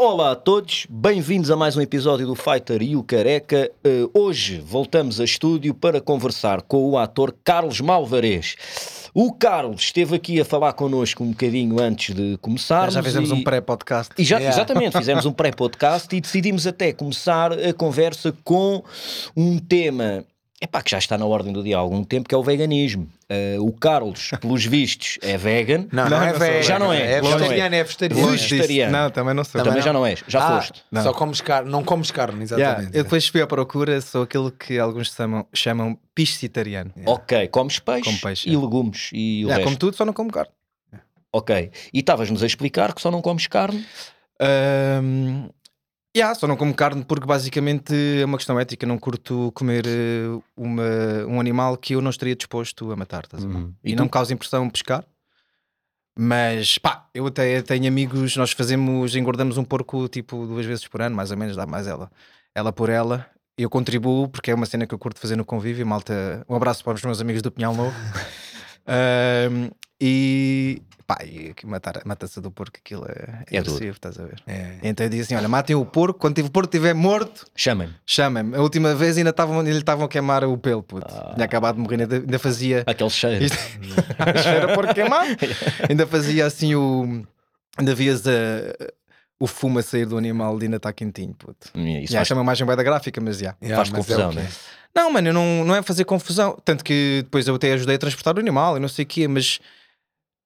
Olá a todos, bem-vindos a mais um episódio do Fighter e o Careca. Uh, hoje voltamos a estúdio para conversar com o ator Carlos Malvarez. O Carlos esteve aqui a falar connosco um bocadinho antes de começarmos. Já fizemos e... um pré-podcast. E já, yeah. Exatamente, fizemos um pré-podcast e decidimos até começar a conversa com um tema Epá, que já está na ordem do dia há algum tempo, que é o veganismo. Uh, o Carlos, pelos vistos, é vegan. Não, não, não é vegan. Já não é. É vegetariano, é vegetariano. vegetariano. Não, também não sou. Também, também já não és. Já ah, foste. Não. Só comes carne, não comes carne, exatamente. Yeah, eu depois fui à procura, sou aquilo que alguns chamam, chamam piscitariano. Yeah. Ok, comes peixe, como peixe e é. legumes e o yeah, resto. como tudo, só não como carne. Ok. E estavas-nos a explicar que só não comes carne? Um, Yeah, só não como carne porque basicamente é uma questão ética. Não curto comer uh, uma, um animal que eu não estaria disposto a matar. Uhum. E, e não me causa impressão pescar. Mas pá, eu até tenho amigos, nós fazemos, engordamos um porco tipo duas vezes por ano, mais ou menos, dá mais ela. Ela por ela. Eu contribuo porque é uma cena que eu curto fazer no convívio. Malta, um abraço para os meus amigos do Pinhal Novo. e, Pá, e matar, mata-se do porco, aquilo é, é, é agressivo, estás a ver? É. Então eu disse assim: olha, matem o porco, quando o porco estiver morto, chamem-me. Chamem-me. A última vez ainda estavam, ainda estavam a queimar o pelo, puto. Ah. Tinha acabado de morrer, ainda, ainda fazia. Aquele cheiro. Isto... cheiro porco queimar. ainda fazia assim o. Ainda vias a o fumo a sair do animal ainda está quentinho, puto. Yeah, isso faz... chama mais bem da gráfica, mas já. Yeah, faz confusão, é né? Não, mano, não, não é fazer confusão. Tanto que depois eu até ajudei a transportar o animal e não sei o quê, mas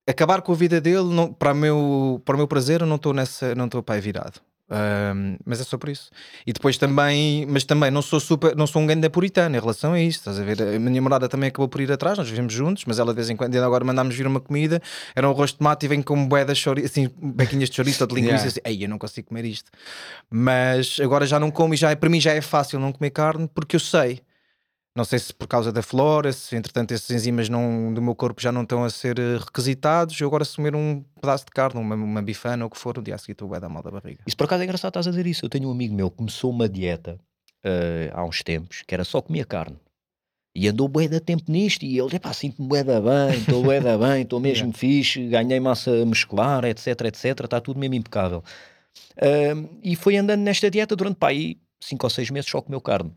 acabar com a vida dele, não, para, o meu, para o meu prazer, eu não estou nessa, não estou pai virado. Um, mas é só por isso. E depois também, mas também não sou super, não sou um grande puritano em relação a isso. Estás a ver? A minha namorada também acabou por ir atrás, nós vivemos juntos, mas ela de vez em quando, agora mandámos vir uma comida, era um rosto de tomate e vem com boeda de chouriço, assim, bequinhas de chouriço ou de linguiça, yeah. assim, ei, eu não consigo comer isto. Mas agora já não como e já é, para mim já é fácil não comer carne porque eu sei não sei se por causa da flora, se entretanto esses enzimas não, do meu corpo já não estão a ser eh, requisitados, eu agora assumir um pedaço de carne, uma, uma bifana ou o que for, o dia a seguir tu vai dar mal da barriga. Isso por acaso é engraçado estás a dizer isso. Eu tenho um amigo meu que começou uma dieta uh, há uns tempos que era só comer carne. E andou bué da tempo nisto e ele, epá, sinto-me bué da bem, estou bué da bem, estou mesmo yeah. fixe, ganhei massa muscular, etc, etc, está tudo mesmo impecável. Uh, e foi andando nesta dieta durante, pá, aí 5 ou 6 meses só comeu carne.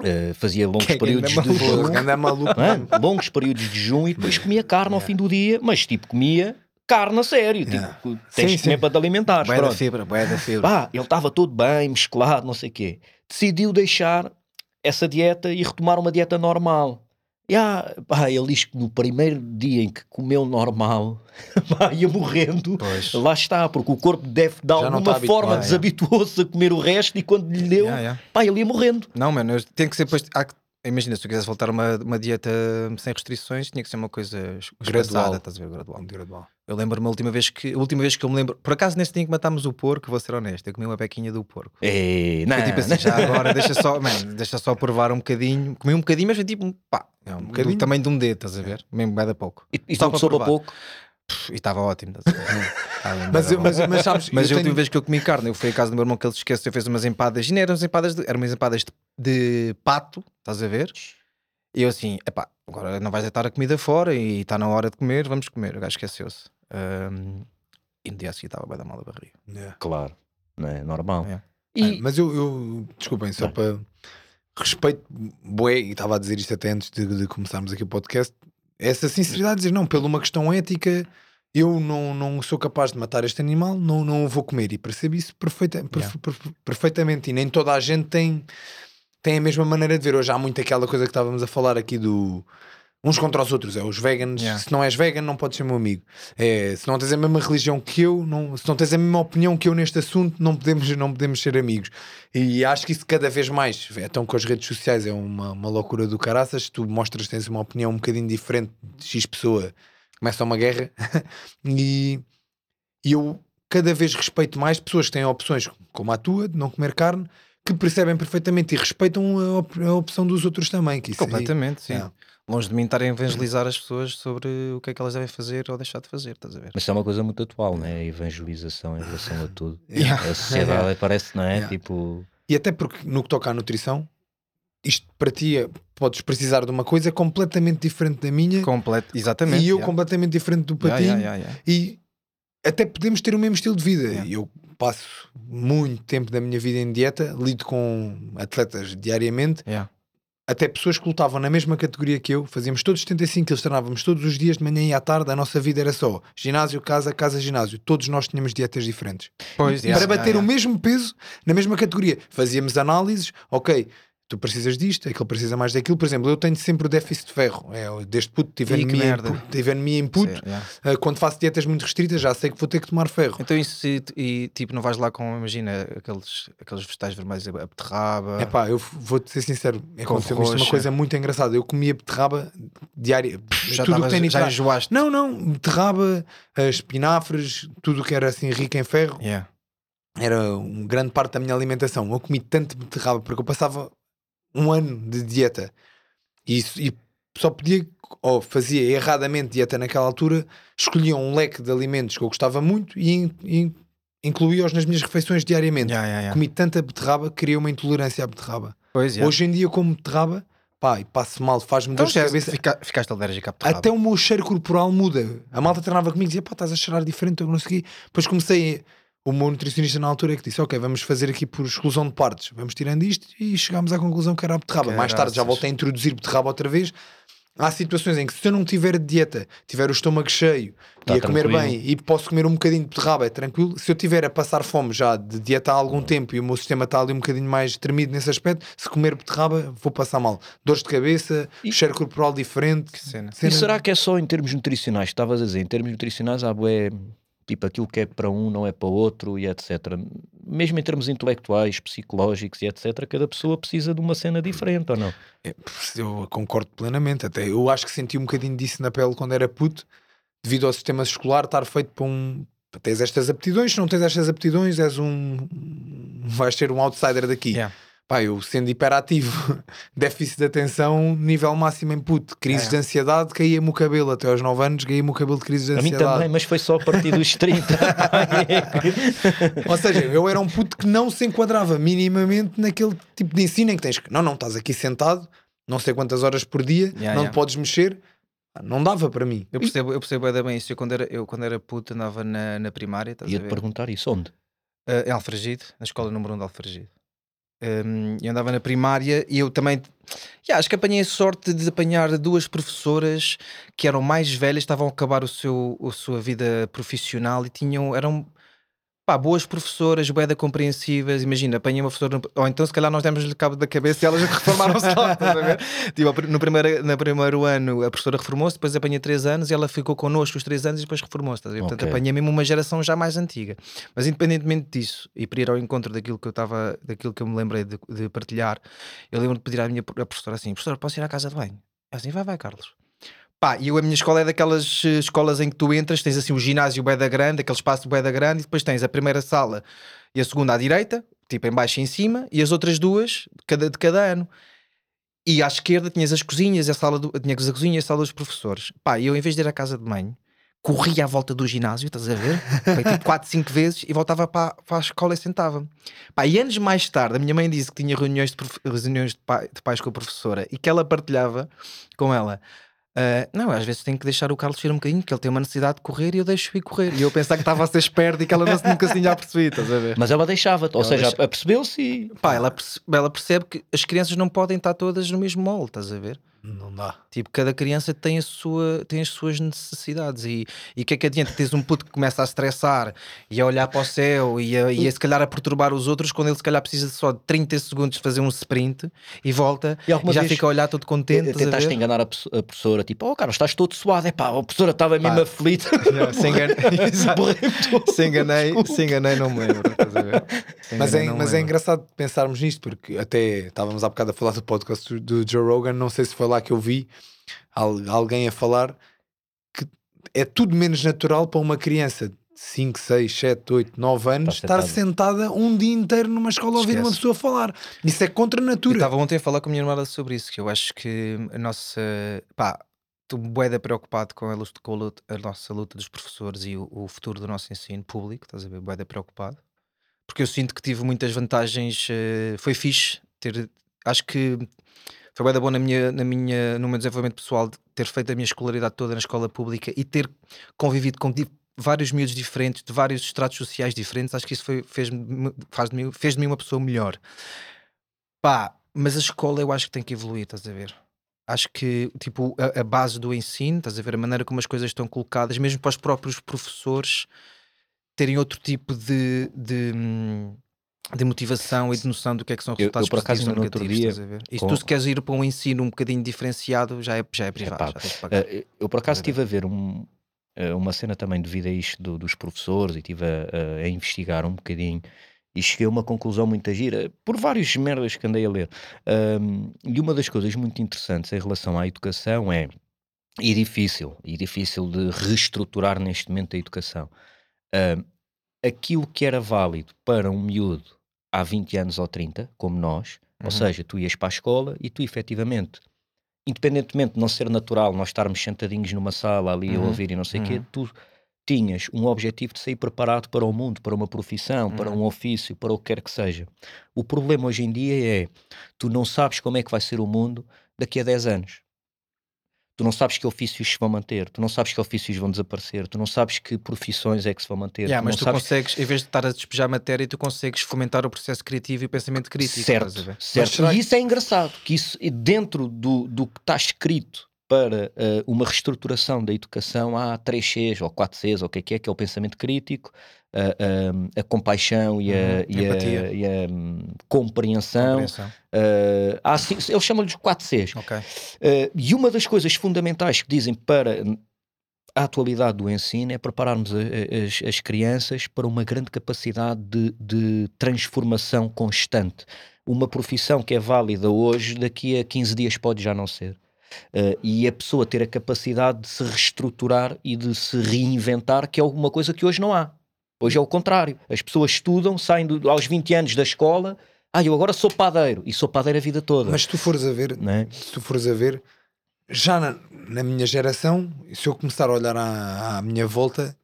Uh, fazia longos que períodos de junho, é? longos períodos de junho e depois comia carne yeah. ao fim do dia, mas tipo comia carne a sério, yeah. tipo, tens sim, de comer sim. para te alimentares. Boé da fibra, boé da fibra. Pá, ele estava todo bem, musculado, não sei o quê. Decidiu deixar essa dieta e retomar uma dieta normal. Yeah, pá, ele diz que no primeiro dia em que comeu normal pá, ia morrendo, pois. lá está, porque o corpo deve de alguma forma desabituou-se a comer o resto e quando lhe deu, yeah, yeah. pá, ele ia morrendo. Não, mano, tem que ser depois. Há, imagina, se tu quisesse voltar uma, uma dieta sem restrições, tinha que ser uma coisa gradual. Estás a ver? Gradual. gradual. Eu lembro-me a última vez que a última vez que eu me lembro, por acaso nesse dia que matámos o porco, vou ser honesto, eu comi uma bequinha do porco. Ei, não, foi tipo assim, já agora deixa só, man, deixa só provar um bocadinho. Comi um bocadinho, mas foi tipo, pá, é um bocadinho do tamanho de um dedo, estás a ver? Mesmo bem da pouco. E, e soube a pouco. E estava ótimo. mas, eu, mas, mas, sabes, mas eu a última vez que eu comi carne, eu fui à casa do meu irmão que ele se esqueceu, fez umas empadas, e não eram umas empadas de, eram umas empadas de, de pato, estás a ver? E eu assim, epá, agora não vais deitar a comida fora e está na hora de comer, vamos comer. O gajo esqueceu-se. Um, e no dia seguinte estava bem da mal da barriga. Yeah. Claro, não é normal. Yeah. E... mas eu, eu, desculpem, só para respeito, boé, e estava a dizer isto até antes de, de, começarmos aqui o podcast, essa sinceridade, dizer não, pela uma questão ética, eu não, não sou capaz de matar este animal, não, não o vou comer. E percebo isso perfeita, yeah. perfeitamente. E nem toda a gente tem, tem a mesma maneira de ver. Hoje há muito aquela coisa que estávamos a falar aqui do uns contra os outros. É os veganos. Yeah. Se não és vegan, não podes ser meu amigo. É, se não tens a mesma religião que eu, não, se não tens a mesma opinião que eu neste assunto, não podemos, não podemos ser amigos. E acho que isso cada vez mais, então com as redes sociais é uma, uma loucura do caraças. Tu mostras que tens uma opinião um bocadinho diferente de X pessoa, começa uma guerra. e, e eu cada vez respeito mais pessoas que têm opções como a tua, de não comer carne. Que percebem perfeitamente e respeitam a, op a opção dos outros também. Que Completamente, aí, sim. É longe de mim estar a evangelizar as pessoas sobre o que é que elas devem fazer ou deixar de fazer, estás a ver? Mas isso é uma coisa muito atual, não é? A evangelização em relação a tudo. Yeah. A sociedade yeah. parece, não é? Yeah. Tipo... E até porque no que toca à nutrição, isto para ti é, podes precisar de uma coisa completamente diferente da minha. Completo, exatamente. E eu completamente diferente do patinho. E até podemos ter o mesmo estilo de vida. Yeah. Eu passo muito tempo da minha vida em dieta, lido com atletas diariamente, Yeah. Até pessoas que lutavam na mesma categoria que eu, fazíamos todos 75 quilos, treinávamos todos os dias de manhã e à tarde, a nossa vida era só ginásio, casa, casa, ginásio. Todos nós tínhamos dietas diferentes. Pois, Para yeah, bater yeah, o mesmo peso na mesma categoria. Fazíamos análises, ok. Tu precisas disto, aquele precisa mais daquilo. Por exemplo, eu tenho sempre o déficit de ferro. É, desde puto tive anemia, input, tive anemia input. Sim, yeah. Uh, quando faço dietas muito restritas, já sei que vou ter que tomar ferro. Então isso e, e, tipo, não vais lá com, imagina, aqueles, aqueles vegetais vermelhos, a beterraba. É pá, eu vou-te ser sincero, aconteceu-me isto uma coisa muito engraçada. Eu comia beterraba diária. já, tudo tavas- que tem já enjoaste. Não, não, beterraba, uh, espinafres, tudo que era assim rico em ferro, Yeah. era um grande parte da minha alimentação. Eu comi tanto beterraba porque eu passava um ano de dieta e, e só podia, ou fazia erradamente dieta naquela altura, escolhia um leque de alimentos que eu gostava muito e, e incluía-os nas minhas refeições diariamente. Yeah, yeah, yeah. Comi tanta beterraba que criei uma intolerância à beterraba. Pois. Hoje em dia, como beterraba, pá, e passo mal, faz-me então, dor de cabeça. fica- ficaste alérgico à beterraba. Até o meu cheiro corporal muda. A malta treinava comigo e dizia, pá, estás a cheirar diferente, eu não quê. Depois comecei, o meu nutricionista na altura é que disse, ok, vamos fazer aqui por exclusão de partes. Vamos tirando isto e chegámos à conclusão que era a beterraba. Mais tarde já Caraças. voltei a introduzir beterraba outra vez. Há situações em que se eu não tiver de dieta, tiver o estômago cheio Tá e a comer tranquilo. bem e posso comer um bocadinho de beterraba, é tranquilo. Se eu tiver a passar fome já de dieta há algum tempo e o meu sistema está ali um bocadinho mais tremido nesse aspecto, se comer beterraba vou passar mal. Dores de cabeça, E- cheiro corporal diferente. Que cena. E cena- será que é só em termos nutricionais? Estavas a dizer, em termos nutricionais, há bué, tipo aquilo que é para um não é para outro e etc. Mesmo em termos intelectuais, psicológicos e etc., cada pessoa precisa de uma cena diferente ou não? É, Eu concordo plenamente. Até eu acho que senti um bocadinho disso na pele quando era puto, devido ao sistema escolar estar feito para um. Tens estas aptidões, se não tens estas aptidões, és um. vais ser um outsider daqui. Yeah. Pá, eu sendo hiperativo, déficit de atenção, nível máximo em puto, crises É. de ansiedade, caía-me o cabelo. Até aos 9 anos, caía-me o cabelo de crises de A mim ansiedade. também, mas foi só a partir dos 30. Ou seja, eu era um puto que não se enquadrava minimamente naquele tipo de ensino em que tens que, não, não, estás aqui sentado, não sei quantas horas por dia, Yeah, não yeah. te podes mexer. Não dava para mim. Eu percebo, eu percebo bem isso. Eu quando era, eu, quando era puto andava na, na primária, Ia-te perguntar isso onde? Uh, em Alfragide, na escola número 1 de Alfragide. Um, eu andava na primária e eu também yeah, acho que apanhei a sorte de apanhar duas professoras que eram mais velhas, estavam a acabar o seu, a sua vida profissional e tinham, eram pá, boas professoras, boeda compreensivas. Imagina, apanhei uma professora, ou então se calhar nós demos-lhe cabo da cabeça e elas reformaram-se lá. estás a ver? Tipo, no, primeiro, no primeiro ano a professora reformou-se, depois apanhei três anos e ela ficou connosco os três anos e depois reformou-se. estás a ver? Portanto, apanhei mesmo uma geração já mais antiga. Mas independentemente disso, e para ir ao encontro daquilo que eu estava, daquilo que eu me lembrei de, de partilhar, eu lembro de pedir à minha professora assim: professora, posso ir à casa de banho? Ela Assim, vai, vai, Carlos. Pá, e eu, a minha escola é daquelas eh, escolas em que tu entras, tens assim o ginásio bué da grande, aquele espaço bué da grande, e depois tens a primeira sala e a segunda à direita, tipo em baixo e em cima, e as outras duas de cada, de cada ano. E à esquerda tinhas as cozinhas, a sala do, tinhas a cozinha e a sala dos professores. Pá, e eu em vez de ir à casa de banho, corria à volta do ginásio, estás a ver? Foi tipo 4, 5 vezes e voltava para, para a escola e sentava-me. Pá, e anos mais tarde, a minha mãe disse que tinha reuniões de, reuniões de, pai- de pais com a professora e que ela partilhava com ela. "Ah, não, às vezes tenho que deixar o Carlos ir um bocadinho, porque ele tem uma necessidade de correr e eu deixo ir correr. E eu pensava que estava a ser esperto e que ela não, nunca se tinha apercebido, estás a ver? Mas ela deixava-te, ou Ela seja, deixa- apercebeu-se e. Pá, ela, perce- ela percebe que as crianças não podem estar todas no mesmo molde, estás a ver? Não dá. Tipo, cada criança tem, a sua, tem as suas necessidades e e o que é que adianta? Tens um puto que começa a estressar e a olhar para o céu e a, e a se calhar a perturbar os outros quando ele se calhar precisa só de 30 segundos de fazer um sprint e volta E e, já fica a olhar todo contente. a Tentaste ver? enganar a, a professora, tipo, oh Carlos, estás todo suado, é pá, a professora estava mesmo aflita. Se engan-. Se enganei, se enganei, não me lembro. a Mas, é, mas é lembro. engraçado pensarmos nisto, porque até estávamos há bocado a falar do podcast do Joe Rogan, não sei se foi lá que eu vi al- alguém a falar que é tudo menos natural para uma criança de 5, 6, 7, 8, 9 anos Estar sentada um dia inteiro numa escola a ouvir uma pessoa falar. Isso é contra a Eu natura. estava ontem a falar com a minha irmã sobre isso, que eu acho que a nossa. pá, estou boeda preocupado com, a, luta, com a, luta- a nossa luta dos professores e o, o futuro do nosso ensino público, estás a ver? Boeda preocupado. Porque eu sinto que tive muitas vantagens, eh, foi fixe ter. Acho que foi boeda bom na minha, na minha, no meu desenvolvimento pessoal de ter feito a minha escolaridade toda na escola pública e ter convivido com vários miúdos diferentes, de vários estratos sociais diferentes, acho que isso fez, faz de mim, fez de mim uma pessoa melhor. Pá, mas a escola eu acho que tem que evoluir, estás a ver? Acho que, tipo, a, a base do ensino, estás a ver a maneira como as coisas estão colocadas, mesmo para os próprios professores terem outro tipo de, de, de motivação e de noção do que é que são Eu- eu, resultados por acaso, positivos ou no outro negativos, dia? E se com- tu se queres ir para um ensino um bocadinho diferenciado, já é, já é privado, pago. já. Eh, eu por acaso estive a ver um, eh, uma cena também devido a isto do- dos professores e estive a, a- investigar um bocadinho e cheguei a uma conclusão muito gira por vários merdas que andei a ler. Ahm, e uma das coisas muito interessantes em relação à educação é e difícil, e difícil de reestruturar neste momento a educação. Aquilo que era válido para um miúdo há 20 anos ou 30, como nós, ou Uhum. seja, tu ias para a escola e tu efetivamente, independentemente de não ser natural, nós estarmos sentadinhos numa sala ali a Uhum, ouvir e não sei o quê, uhum. tu tinhas um objetivo de sair preparado para o mundo, para uma profissão, para Uhum. um ofício, para o que quer que seja. O problema hoje em dia é, tu não sabes como é que vai ser o mundo daqui a 10 anos. Tu não sabes que ofícios se vão manter, tu não sabes que ofícios vão desaparecer, tu não sabes que profissões é que se vão manter, Yeah, tu mas tu sabes consegues, em vez de estar a despejar matéria, tu consegues fomentar o processo criativo e o pensamento crítico. Certo, certo. E isso é engraçado, que isso dentro do, do que está escrito para eh, uma reestruturação da educação há três Cs ou quatro Cs, ou o que é que é, que é o pensamento crítico, a, a- a compaixão e a, Uhum, e a- e a, hum, compreensão. Compreensão. eh, há eles chamam-lhes quatro Cs. Ok. Eh, e uma das coisas fundamentais que dizem para a atualidade do ensino é prepararmos as, as crianças para uma grande capacidade de, de transformação constante. Uma profissão que é válida hoje, daqui a 15 dias pode já não ser. Eh, e a pessoa ter a capacidade de se reestruturar e de se reinventar, que é alguma coisa que hoje não há. Hoje é o contrário. As pessoas estudam, saem do- aos 20 anos da escola. Ah, eu agora sou padeiro. E sou padeiro a vida toda. Mas se tu fores a ver, não é? se tu fores a ver, já na, na minha geração, se eu começar a olhar à, à minha volta,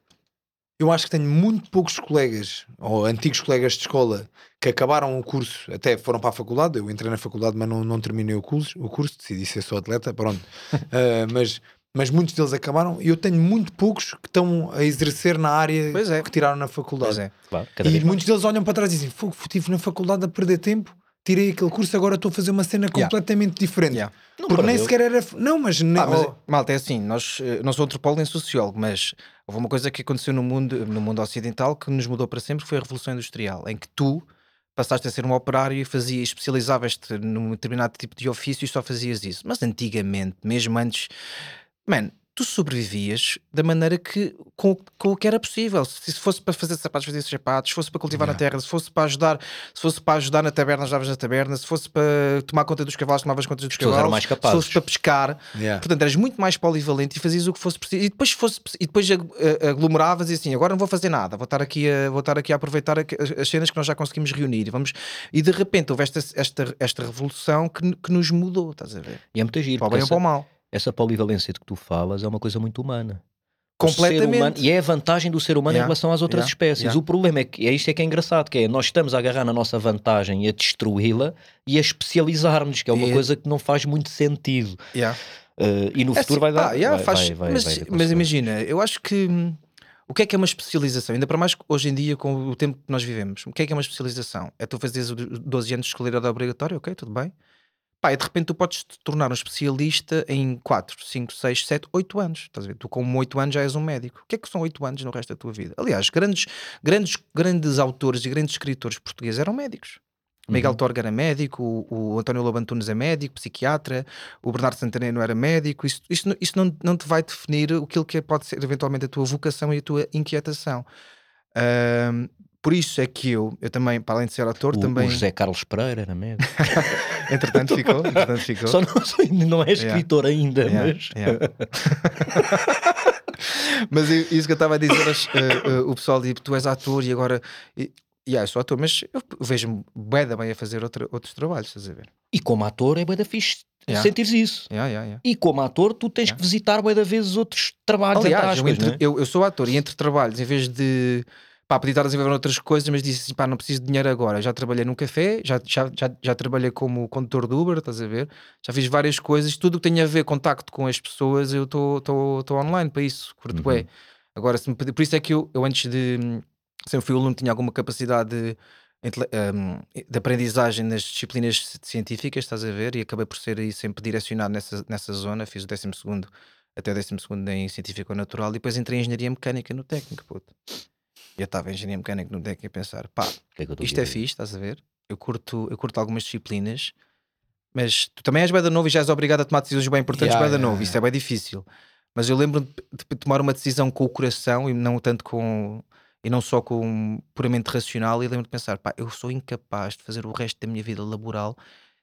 eu acho que tenho muito poucos colegas, ou antigos colegas de escola, que acabaram o curso, até foram para a faculdade. Eu entrei na faculdade, mas não, não terminei o curso, o curso, decidi ser só atleta, pronto. Ah, mas, mas muitos deles acabaram, e eu tenho muito poucos que estão a exercer na área Pois é. que tiraram na faculdade. Pois é. Claro, E muitos deles olham para trás e dizem: Fogo, estive na faculdade a perder tempo, tirei aquele curso, agora estou a fazer uma cena Yeah. completamente diferente. Yeah. Não Porque nem sequer era. Não, mas. nem- Ah, mas, oh, malta, é assim, nós eh, não sou antropólogo nem sociólogo, mas houve uma coisa que aconteceu no mundo, no mundo ocidental que nos mudou para sempre, que foi a Revolução Industrial, em que tu passaste a ser um operário e especializavas-te num determinado tipo de ofício e só fazias isso. Mas antigamente, mesmo antes, man, tu sobrevivias da maneira que, com, com o que era possível. Se se fosse para fazer sapatos, fazias sapatos, se fosse para cultivar na Yeah. terra, se fosse para ajudar, se fosse para ajudar na taberna, ajudavas na taberna, se fosse para tomar conta dos cavalos, tomavas conta dos cavalos, mais se fosse para pescar, yeah. Portanto, eras muito mais polivalente e fazias o que fosse preciso. E depois, fosse, e depois a- aglomeravas e assim, agora não vou fazer nada, vou estar aqui a, vou estar aqui a aproveitar as, as cenas que nós já conseguimos reunir. E, vamos, e de repente houve esta, esta, esta revolução que, que nos mudou, estás a ver? E é muito giro. Para o bem ou para o mal. Essa polivalência de que tu falas é uma coisa muito humana. Completamente. humano- e é a vantagem do ser humano em Yeah, relação às outras yeah, espécies. yeah. O problema é que é isto é que é engraçado, que é nós estamos a agarrar na nossa vantagem e a destruí-la e a especializarmos, que é uma coisa que não faz muito sentido. Uh, e no É futuro assim, vai dar. yeah, vai- faz- vai- vai- mas, mas imagina, eu acho que hum, o que é que é uma especialização? Ainda para mais hoje em dia, com o tempo que nós vivemos, o que é que é uma especialização? É tu fazeres o 12 anos de escolaridade obrigatória, ok, tudo bem. Pá, e de repente tu podes te tornar um especialista em 4, 5, 6, 7, 8 anos. Estás a ver? Tu com 8 anos já és um médico. O que é que são 8 anos no resto da tua vida? Aliás, grandes, grandes, grandes autores e grandes escritores portugueses eram médicos. Miguel Uhum. Torga era médico, o, o António Lobantunes é médico, psiquiatra, o Bernardo Santareno era médico. Isso, isso, não- isso não, não te vai definir aquilo que pode ser eventualmente a tua vocação e a tua inquietação. Ahm, por isso é que eu, eu também, para além de ser ator, O, também. o José Carlos Pereira era médico. Entretanto ficou. Entretanto ficou. Só não, não é escritor ainda, Yeah, mas. yeah. mas isso que eu estava a dizer, eh, eh, o pessoal diz: tu és ator e agora. E, yeah, eu sou ator, mas eu vejo-me da bem a fazer outra- outros trabalhos, estás a ver? E como ator é bué da fixe Yeah. sentires isso. Yeah, yeah, yeah. E como ator, tu tens Yeah. que visitar bué da vezes outros trabalhos Aliás, eu, entre- não é? eu- eu sou ator e entre trabalhos, em vez de pá, podia estar a desenvolver outras coisas, mas disse assim: pá, não preciso de dinheiro agora. Já trabalhei num café, já, já, já, já trabalhei como condutor de Uber, estás a ver? Já fiz várias coisas, tudo o que tem a ver contacto com as pessoas, eu estou online para isso, curto Uhum. bué. Agora, se me por isso é que eu, eu antes de. Sempre fui aluno, tinha alguma capacidade de, intele- um, de aprendizagem nas disciplinas científicas, estás a ver? E acabei por ser aí sempre direcionado nessa, nessa zona. Fiz o 12 até o 12 em Científico Natural e depois entrei em Engenharia Mecânica no técnico, puto. Eu estava em Engenharia Mecânica no técnico a pensar, pá, que é que isto é fixe, estás a ver? Eu curto, eu curto algumas disciplinas, mas tu também és bem da novo e já és obrigado a tomar decisões bem importantes Yeah, bem da yeah, novo. Isso é bem difícil. Mas eu lembro-me de tomar uma decisão com o coração e não tanto com e não só com puramente racional. E lembro-me de pensar, pá, eu sou incapaz de fazer o resto da minha vida laboral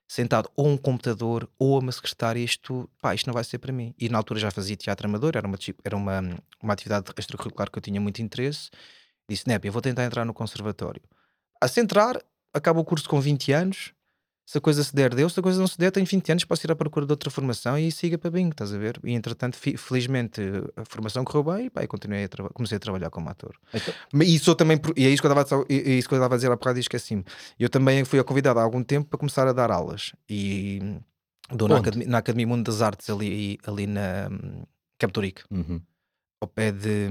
sentado ou a um computador ou a uma secretária. Isto, pá, isto não vai ser para mim. E na altura já fazia teatro amador, era uma, era uma, uma atividade extracurricular que eu tinha muito interesse. Disse, Nep, eu vou tentar entrar no conservatório. A se entrar, acaba o curso com 20 anos. Se a coisa se der, deu. Se a coisa não se der, tenho 20 anos, posso ir à procura de outra formação e siga para bingo, estás a ver? E entretanto, felizmente, a formação correu bem e pá, continuei a comecei a trabalhar como ator. Então- E, sou também, e é isso que eu estava a, e isso que eu estava a dizer há bocado e esqueci-me. Eu também fui convidado há algum tempo para começar a dar aulas. E dou na? Academia, na Academia Mundo das Artes, ali, ali na hum, Ourique Uhum. Ao pé de.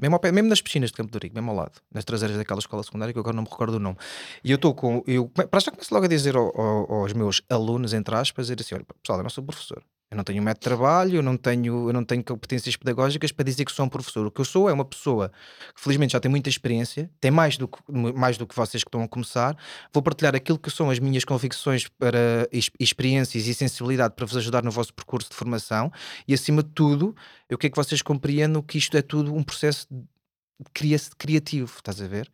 Mesmo, ao pé, mesmo nas piscinas de Campo de Ourique, mesmo ao lado, nas traseiras daquela escola secundária que eu agora não me recordo o nome. E eu estou com. Eu, para já começo logo a dizer ao- ao- aos meus alunos, entre aspas, dizer assim: olha, pessoal, eu não sou professor. Eu não tenho método de trabalho, eu não tenho, eu não tenho competências pedagógicas para dizer que sou um professor. O que eu sou é uma pessoa que felizmente já tem muita experiência, tem mais do que, mais do que vocês que estão a começar. Vou partilhar aquilo que são as minhas convicções para ex- experiências e sensibilidade para vos ajudar no vosso percurso de formação e acima de tudo, eu quero que vocês compreendam que isto é tudo um processo criativo, estás a ver?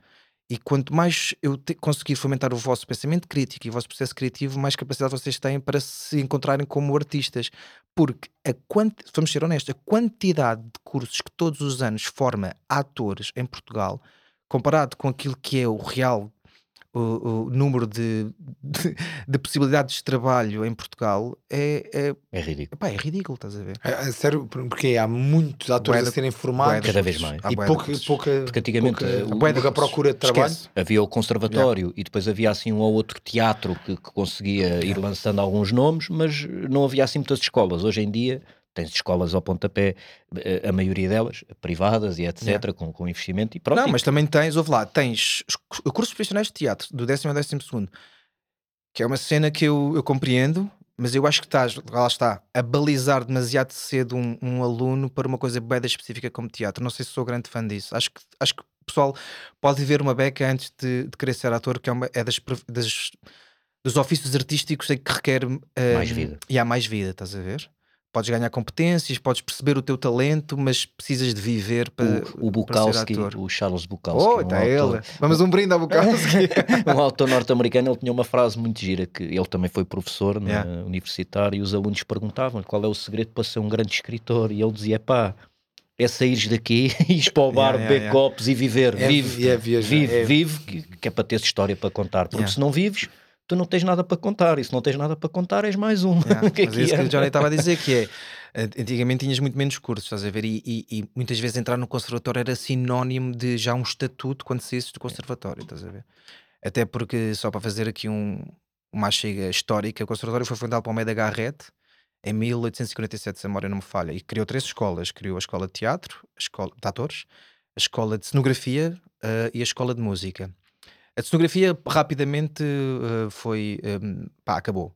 E quanto mais eu te- conseguir fomentar o vosso pensamento crítico e o vosso processo criativo, mais capacidade vocês têm para se encontrarem como artistas. Porque, a quanti- vamos ser honestos, a quantidade de cursos que todos os anos forma atores em Portugal, comparado com aquilo que é o real o, o número de, de, de possibilidades de trabalho em Portugal, é, é, É ridículo. epá, é ridículo, estás a ver? É, é sério, porque há muitos atores a serem formados Cada vez mais. E pouca, pouca, Porque antigamente, pouca, o- Bué de procura de trabalho. Esquece. Havia o conservatório e depois havia assim um ou outro teatro que, que conseguia ir lançando alguns nomes, mas não havia assim muitas escolas. Hoje em dia tens escolas ao pontapé, eh, a maioria delas privadas e etc, Yeah. com, com investimento e pronto. Não, mas também tens, ouve lá, tens os cu- cursos profissionais de teatro, do décimo ao décimo segundo, que é uma cena que eu, eu compreendo, mas eu acho que estás, lá está, a balizar demasiado cedo um, um aluno para uma coisa bem específica como teatro. Não sei se sou grande fã disso. Acho que, acho que o pessoal pode ver uma beca antes de, de querer ser ator, que é, uma, é das, das- dos ofícios artísticos em que requer eh, Mais vida. E há mais vida, estás a ver? Podes ganhar competências, podes perceber o teu talento, mas precisas de viver para, o, o para ser Bukowski, ator. o Charles Bukowski, Oh, um, está autor, ele. Vamos um brinde ao Bukowski. um autor norte-americano, ele tinha uma frase muito gira, que ele também foi professor na Yeah. universitário e os alunos perguntavam qual é o segredo para ser um grande escritor e ele dizia, pá, é saíres daqui, ires para o bar, Yeah, beber yeah, copos e viver, É- vive, é vive, é- vive, que, que é para teres história para contar, porque se não vives, tu não tens nada para contar, e se não tens nada para contar, és mais um. Yeah, Que mas aqui é isso que é. o Johnny estava a dizer que é antigamente tinhas muito menos cursos, estás a ver? E, e- e muitas vezes entrar no conservatório era sinónimo de já um estatuto quando saísse do conservatório, estás a ver? Até porque, só para fazer aqui um, uma chega histórica, o conservatório foi fundado por Almeida Garrett em 1847, se a memória não me falha, e criou três escolas: criou a escola de teatro, a escola de atores, a escola de cenografia eh, e a escola de música. A cenografia rapidamente eh, foi eh, pá, acabou.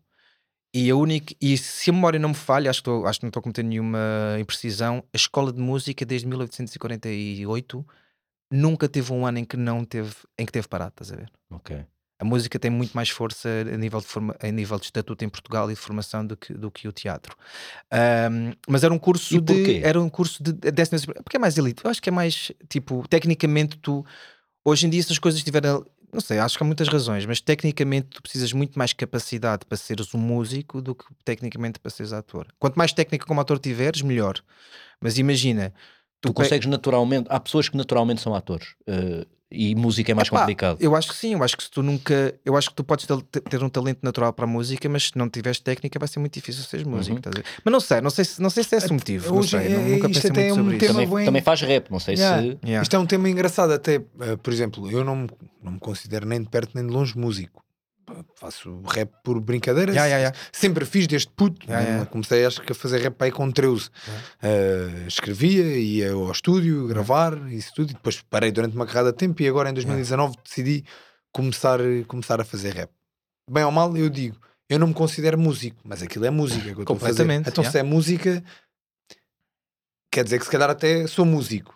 E a única, e se a memória não me falha, acho que, estou- acho que não estou a cometer nenhuma imprecisão, a escola de música desde 1848 nunca teve um ano em que não teve, em que teve parado, estás a ver? Ok. A música tem muito mais força a nível de, forma, a nível de estatuto em Portugal e de formação do que, do que o teatro. Ahm, mas era um curso de. Era um curso de décima. Porque é mais elite. Eu acho que é mais tipo, tecnicamente tu. Hoje em dia, se as coisas tiveram. Não sei, acho que há muitas razões, mas tecnicamente tu precisas muito mais capacidade para seres um músico do que tecnicamente para seres ator. Quanto mais técnica como ator tiveres, melhor. Mas imagina, Tu pe- consegues naturalmente, há pessoas que naturalmente são atores eh, e música é mais Epá, complicado. Eu acho que sim, eu acho que se tu nunca. Eu acho que tu podes ter, ter um talento natural para a música, mas se não tiveres técnica vai ser muito difícil seres músico. Uhum. Mas não sei, não sei se, não sei se é esse o motivo. Não Hoje sei, é- não- nunca isto pensei até muito é um sobre isso. tema Também, bem- também faz rap, não sei Yeah. se. Yeah. Isto é um tema engraçado, até, eh, por exemplo, eu não, me- não me considero nem de perto nem de longe músico. Faço rap por brincadeira. Yeah, yeah, yeah. Sempre fiz desde puto. Comecei acho que a fazer rap aí com 13. Uh, escrevia, ia ao estúdio, gravar, isso tudo. E depois parei durante uma carrada de tempo e agora em 2019 decidi começar, começar a fazer rap. Bem ou mal, eu digo, eu não me considero músico, mas aquilo é música que eu estou a fazer. Completamente, Então se é música, quer dizer que se calhar até sou músico.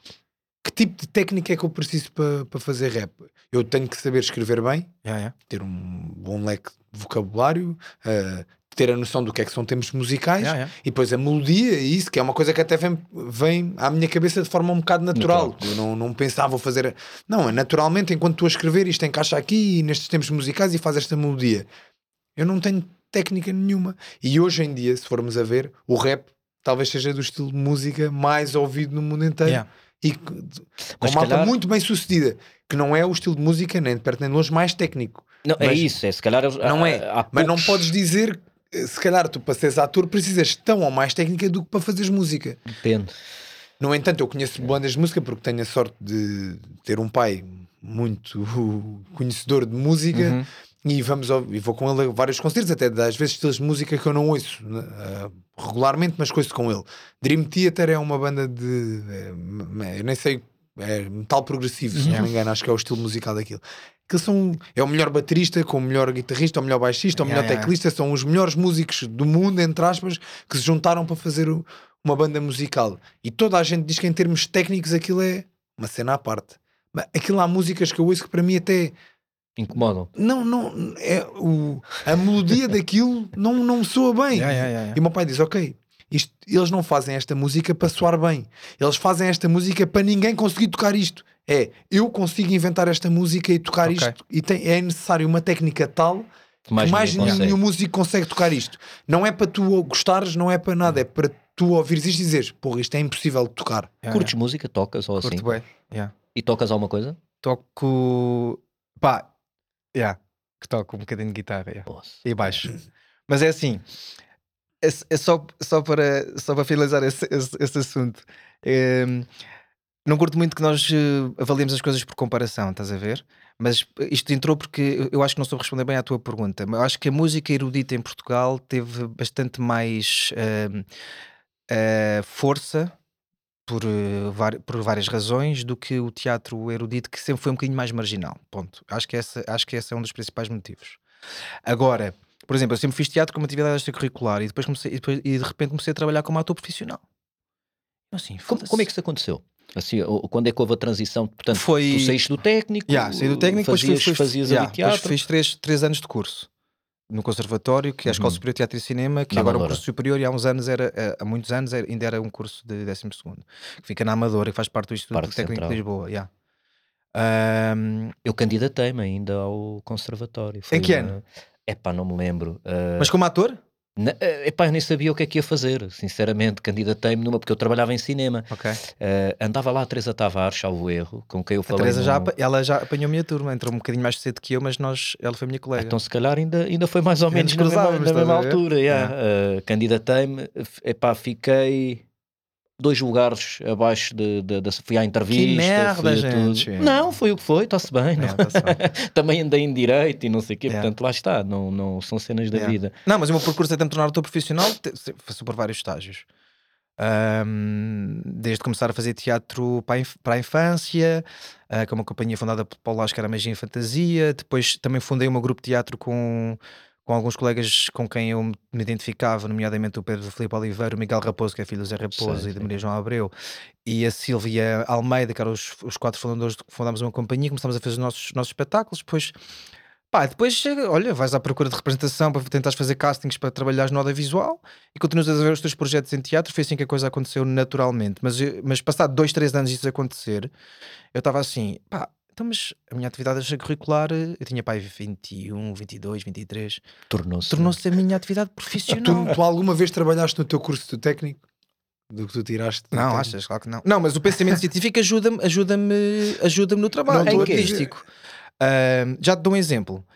Que tipo de técnica é que eu preciso para para fazer rap? Eu tenho que saber escrever bem, Yeah, yeah. ter um bom leque de vocabulário, uh, ter a noção do que é que são tempos musicais Yeah, e depois a melodia e isso, que é uma coisa que até vem, vem à minha cabeça de forma um bocado natural. Natural. Eu não, não pensava vou fazer. Não, é naturalmente, enquanto estou a escrever, isto encaixa aqui nestes tempos musicais e faz esta melodia. Eu não tenho técnica nenhuma. E hoje em dia, se formos a ver, o rap talvez seja do estilo de música mais ouvido no mundo inteiro. E que- com malta calhar- muito bem sucedida, que não é o estilo de música, nem de perto nem de longe, mais técnico. Não, é isso, é se calhar. Não é. Mas não poucos- podes dizer, se calhar tu para seres ator precisas tão ou mais técnica do que para fazeres música. Depende. No entanto, eu conheço bandas de música porque tenho a sorte de ter um pai muito conhecedor de música Uhum. e, vamos ao- e vou com ele a vários concertos, até às vezes estilos de música que eu não ouço ah, regularmente, mas conheço com ele. Dream Theater é uma banda de. eh, me- eu nem sei, é metal progressivo, se não me engano, acho que é o estilo musical daquilo. Que são, é o melhor baterista, com o melhor guitarrista, o melhor baixista, o Yeah, melhor yeah. teclista, são os melhores músicos do mundo, entre aspas, que se juntaram para fazer o- uma banda musical. E toda a gente diz que em termos técnicos aquilo é uma cena à parte. Mas aquilo há músicas que eu ouço que para mim até Incomodam. não, não, é o, a melodia daquilo não, não soa bem. Yeah, yeah, yeah, yeah. E o meu pai diz: Ok, isto, eles não fazem esta música para soar bem, eles fazem esta música para ninguém conseguir tocar isto. É, eu consigo inventar esta música e tocar Ok. isto, e tem, é necessário uma técnica tal Que mais, que mais ninguém nenhum, consegue. músico consegue tocar isto. Não é para tu gostares, não é para nada, é para tu ouvires isto e dizeres: Porra, isto é impossível de tocar. Yeah, Curtes música, tocas ou assim? Curto. Yeah. E tocas alguma coisa? Toco. Pá, yeah. que toco um bocadinho de guitarra yeah. E baixo. Mas é assim, é, é só, só, para, só para finalizar esse, esse, esse assunto. Em, não curto muito que nós eh, avaliemos as coisas por comparação, estás a ver? Mas isto entrou porque eu- acho que não soube responder bem à tua pergunta. Mas eu acho que a música erudita em Portugal teve bastante mais em, eh, força por, eh, por várias razões do que o teatro erudito, que sempre foi um bocadinho mais marginal. Ponto. Acho que, essa, acho que esse é um dos principais motivos. Agora, por exemplo, eu sempre fiz teatro como atividade extracurricular e depois comecei, e, depois- e de repente comecei a trabalhar como ator profissional. Assim, Como, como é que isso aconteceu? Assim, quando é que houve a transição? Portanto, Foi- tu saíste do técnico, Yeah, saí do técnico, depois fazias, fui- fazias yeah, ali depois teatro. fiz três, três anos de curso no Conservatório, que é a Escola Uhum. Superior de Teatro e Cinema, que Na agora é um curso superior e há uns anos era, eh, há muitos anos era- ainda era um curso de 12 segundo, que fica na Amadora, que faz parte do Instituto Parque Técnico Central. de Lisboa. yeah. Ahm, Eu candidatei-me ainda ao conservatório. Em que ano? É pá, não me lembro. Ah, mas como ator? Na- eh, epá, eu nem sabia o que é que ia fazer. Sinceramente, candidatei-me numa, porque eu trabalhava em cinema. Ok. Ah, andava lá a Teresa Tavares, salvo erro, com quem eu A falei. Teresa já, num- ela já apanhou a minha turma, entrou um bocadinho mais cedo que eu, mas nós, ela foi minha colega. Então, se calhar, ainda, ainda foi mais ou menos nos na mesma, na mesma a altura. yeah. Ah, candidatei-me, f- epá, fiquei dois lugares abaixo de, de, de- fui à entrevista. merda, fui a gente. tudo. Não, foi o que foi, está-se bem. É, bem. Também andei em direito e não sei o quê, Yeah. portanto, lá está, não, não são cenas da Yeah. vida. Não, mas o meu percurso até me tornar ator profissional passou por vários estágios. Ahm, desde começar a fazer teatro para a, inf- para a infância, ah, com uma companhia fundada por Paulo que era Magia em Fantasia. Depois também fundei um grupo de teatro com, com alguns colegas com quem eu me identificava, nomeadamente o Pedro Filipe Oliveira, o Miguel Raposo, que é filho do Zé Raposo Sei, e da sim. Maria João Abreu, e a Silvia Almeida, que eram os, os quatro fundadores, que fundámos uma companhia, começámos a fazer os nossos, nossos espetáculos. Depois Pá, depois olha, vais à procura de representação para tentares fazer castings para trabalhares no audiovisual e continuas a ver os teus projetos em teatro. Foi assim que a coisa aconteceu naturalmente. Mas, eu- mas passado dois, três anos disso acontecer, eu estava assim, pá, então, mas a minha atividade extracurricular, eu tinha pá, 21, 22, 23, Tornou-se. tornou-se a minha atividade profissional. Tu, tu alguma vez trabalhaste no teu curso de técnico? Do que tu tiraste? do Não, técnico? achas? Claro que não. Não, mas o pensamento científico ajuda-me ajuda-me ajuda no trabalho Não, artístico. Já te dou um exemplo.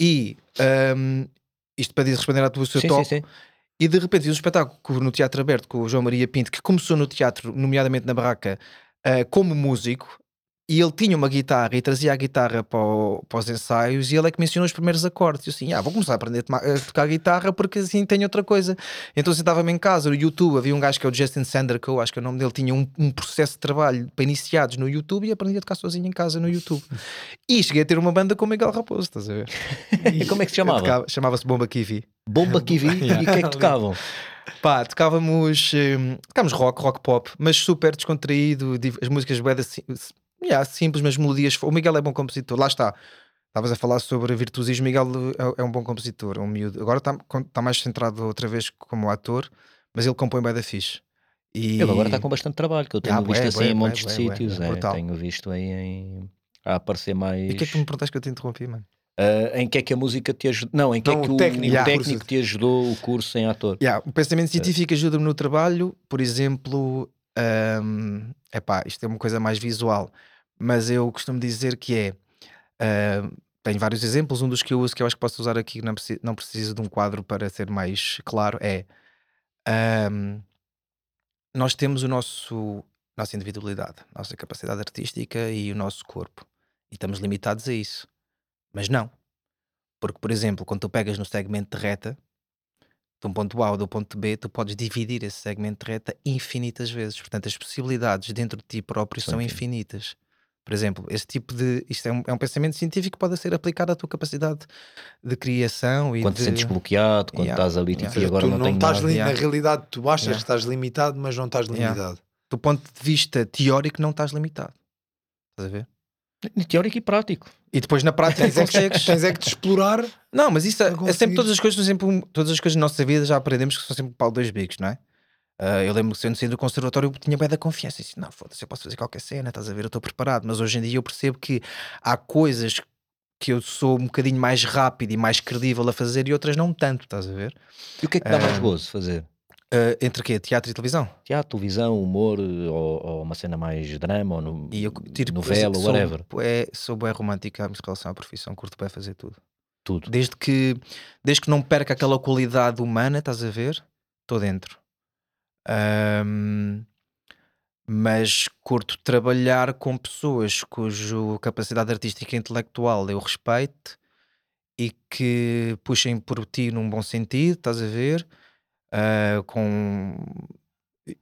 E ahm, isto para responder à tua seu Sim, toque. sim, sim. E de repente fiz um espetáculo no Teatro Aberto com o João Maria Pinto, que começou no teatro, nomeadamente na Barraca, ah, como músico. E ele tinha uma guitarra e trazia a guitarra para, o- para os ensaios e ele é que me ensinou os primeiros acordes. E eu assim, ah, vou começar a aprender a, a tocar guitarra porque assim tenho outra coisa. Então sentava-me em casa, no YouTube, havia um gajo que é o Justin Sander, que eu acho que é o nome dele, tinha um, um processo de trabalho para iniciados no YouTube e aprendi a tocar sozinho em casa no YouTube. E cheguei a ter uma banda com o Miguel Raposo, estás a ver? E como é que se chamava? Chamava-se Bomba Kiwi. Bomba Kiwi e o que é que tocavam? Pá, tocávamos, hum, tocávamos rock, rock pop, mas super descontraído, as músicas bué yeah, simples, mas melodias. O Miguel é bom compositor, lá está. Estavas a falar sobre virtuosismo, Miguel é, é um bom compositor, é um miúdo. Agora está tá mais centrado outra vez como ator, mas ele compõe bué da fixe. E... Ele agora está com bastante trabalho, que eu tenho Ah, visto assim bué, em bué, montes de bué, bué, sítios. é, tenho visto aí em... a aparecer mais. E o que é que me perguntaste que eu te interrompi, mano? Ah, em que é que a música te ajudou? Não, em que Não, é que o técnico, o técnico curso. te ajudou o curso em ator? Yeah, o pensamento científico ajuda-me no trabalho, por exemplo, é epá, isto é uma coisa mais visual, mas eu costumo dizer que é. ahm, tenho vários exemplos, um dos que eu uso que eu acho que posso usar aqui, não preciso, não preciso de um quadro para ser mais claro, é ahm, nós temos o nosso nossa individualidade, nossa capacidade artística e o nosso corpo. E estamos limitados a isso. Mas não. Porque, por exemplo, quando tu pegas no segmento de reta, de um ponto A ou do ponto B, tu podes dividir esse segmento de reta infinitas vezes. Portanto, as possibilidades dentro de ti próprio São são infinitas. Por exemplo, esse tipo de. Isto é um, é um pensamento científico que pode ser aplicado à tua capacidade de criação e Quando te de. sentes bloqueado, quando Yeah, estás ali tipo, yeah. e agora tu não, não estás nada. li- Yeah. na realidade, tu achas Yeah. que estás limitado, mas não estás Yeah. limitado. Do ponto de vista teórico, não estás limitado. Estás a ver? Teórico e prático. E depois na prática Tens é, que, tens é que te explorar. Não, mas isso é, é sempre todas as coisas, sempre um- todas as coisas na nossa vida já aprendemos que são sempre pau de dois bicos, não é? Ah, eu lembro que sendo do conservatório eu tinha bem da confiança. Eu disse, não, foda-se, eu posso fazer qualquer cena, estás a ver, eu estou preparado. Mas hoje em dia eu percebo que há coisas que eu sou um bocadinho mais rápido e mais credível a fazer e outras não tanto, estás a ver? E o que é que dá mais Ah. gozo fazer? Ah, entre quê? Teatro e televisão? Teatro, televisão, humor, ou, ou uma cena mais drama, ou no- E eu novela, sou, whatever. É, sou bem romântica em relação à profissão, curto bem fazer tudo. Tudo. Desde que, desde que não perca aquela qualidade humana, estás a ver? Estou dentro. Ahm, mas curto trabalhar com pessoas cuja capacidade artística e intelectual eu respeito e que puxem por ti num bom sentido, estás a ver? Ah, com,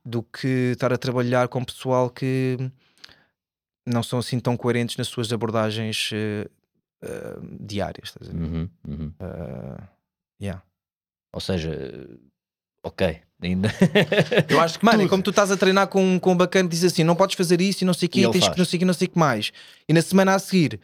do que estar a trabalhar com pessoal que não são assim tão coerentes nas suas abordagens eh, ah, diárias, estás a ver? Uhum, uhum. Ah, yeah. Ou seja, ok. Ainda... Eu acho que Mano, é tudo. como tu estás a treinar com, com um bacana e diz assim: não podes fazer isso e não sei o quê, tens faz. que não sei o quê, não sei o que mais. E na semana a seguir,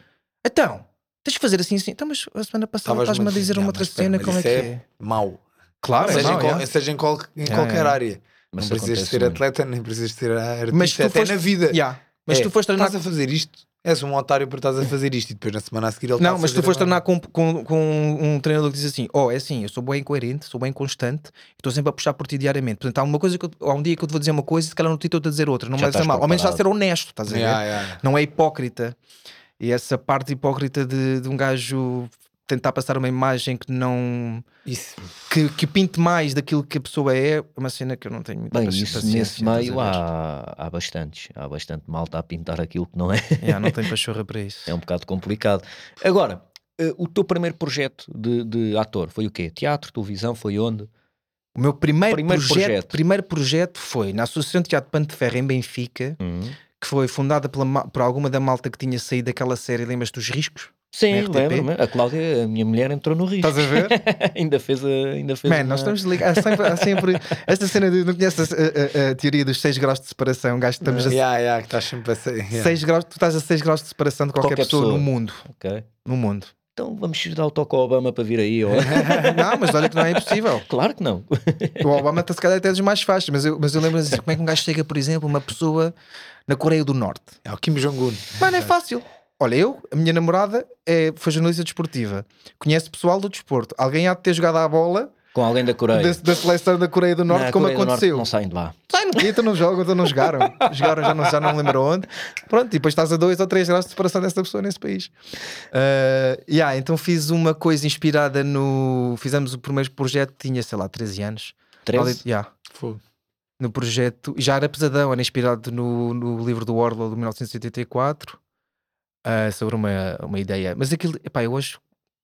então, tens que fazer assim, assim. Então, mas a semana passada estás-me a dizer uma "Ah, outra cena, como é que é é? mau. Claro, seja, é mau, em, qual- yeah. seja em, qual- em qualquer yeah. área. Mas não precisas ser muito. atleta, nem precisas ser artista. Mas tu até foste- na vida. Yeah. Mas É, tu foste treinar. Estás a fazer isto, és um otário por estás a fazer isto e depois na semana a seguir ele Não, a mas tu foste treinar com, com, com um treinador que diz assim: Oh, é assim, eu sou bem incoerente, sou bem constante, estou sempre a puxar por ti diariamente. Portanto, há uma coisa que eu, há um dia que eu te vou dizer uma coisa e se calhar no título estou a dizer outra. Não me a estás mal. Ao menos já preparado. ser honesto, estás a ver? Yeah, yeah. não é hipócrita. E essa parte hipócrita de, de um gajo tentar passar uma imagem que não. Isso. que, que pinte mais daquilo que a pessoa é, é uma cena que eu não tenho muita Bem, isso nesse meio há, há bastantes. Há bastante malta a pintar aquilo que não é. Yeah, não tenho pachorra para isso. É um bocado complicado. Agora, eh, o teu primeiro projeto de, de ator foi o quê? Teatro, televisão, foi onde? O meu primeiro, Primeiro projeto, projeto. primeiro projeto foi na Associação de Teatro Pano de Ferro em Benfica, Uhum. que foi fundada pela, por alguma da malta que tinha saído daquela série, lembras dos riscos? Sim, lembro-me. A Cláudia, a minha mulher, entrou no risco. Estás a ver? ainda fez a. Ainda fez Man, uma- nós estamos ligados. Há sempre, há sempre esta cena de. Não conheces a, a- a teoria dos 6 graus de separação? Um gajo que estamos a Yeah, yeah, que estás sempre a yeah. 6 graus, tu estás a 6 graus de separação de qualquer, Qualquer pessoa, pessoa. no mundo. Ok. No mundo. Então vamos dar o toque ao Obama para vir aí. ó. não, mas olha que não é impossível. claro que não. O Obama está se calhar até dos mais fáceis, mas eu, mas eu lembro assim, como é que um gajo chega, por exemplo, uma pessoa na Coreia do Norte? É o Kim Jong-un. Mano, é fácil. Olha, eu, a minha namorada é, foi jornalista desportiva, conhece pessoal do desporto. Alguém há de ter jogado à bola Com alguém da Coreia. da, da seleção da Coreia do Norte, Na como Coreia aconteceu. não saem de lá. No dia, então não jogam, então não jogaram. Jogaram, já não, já não lembro onde. Pronto, e depois estás a 2 ou 3 graus de separação dessa pessoa nesse país. Uh, yeah, então fiz uma coisa inspirada no. Fizemos o primeiro projeto, tinha sei lá 13 anos. 13? Yeah, Fogo. no projeto, já era pesadão, era inspirado no, no livro do Orwell de 1984. Ah, sobre uma, uma ideia. Mas aquilo, epá, eu hoje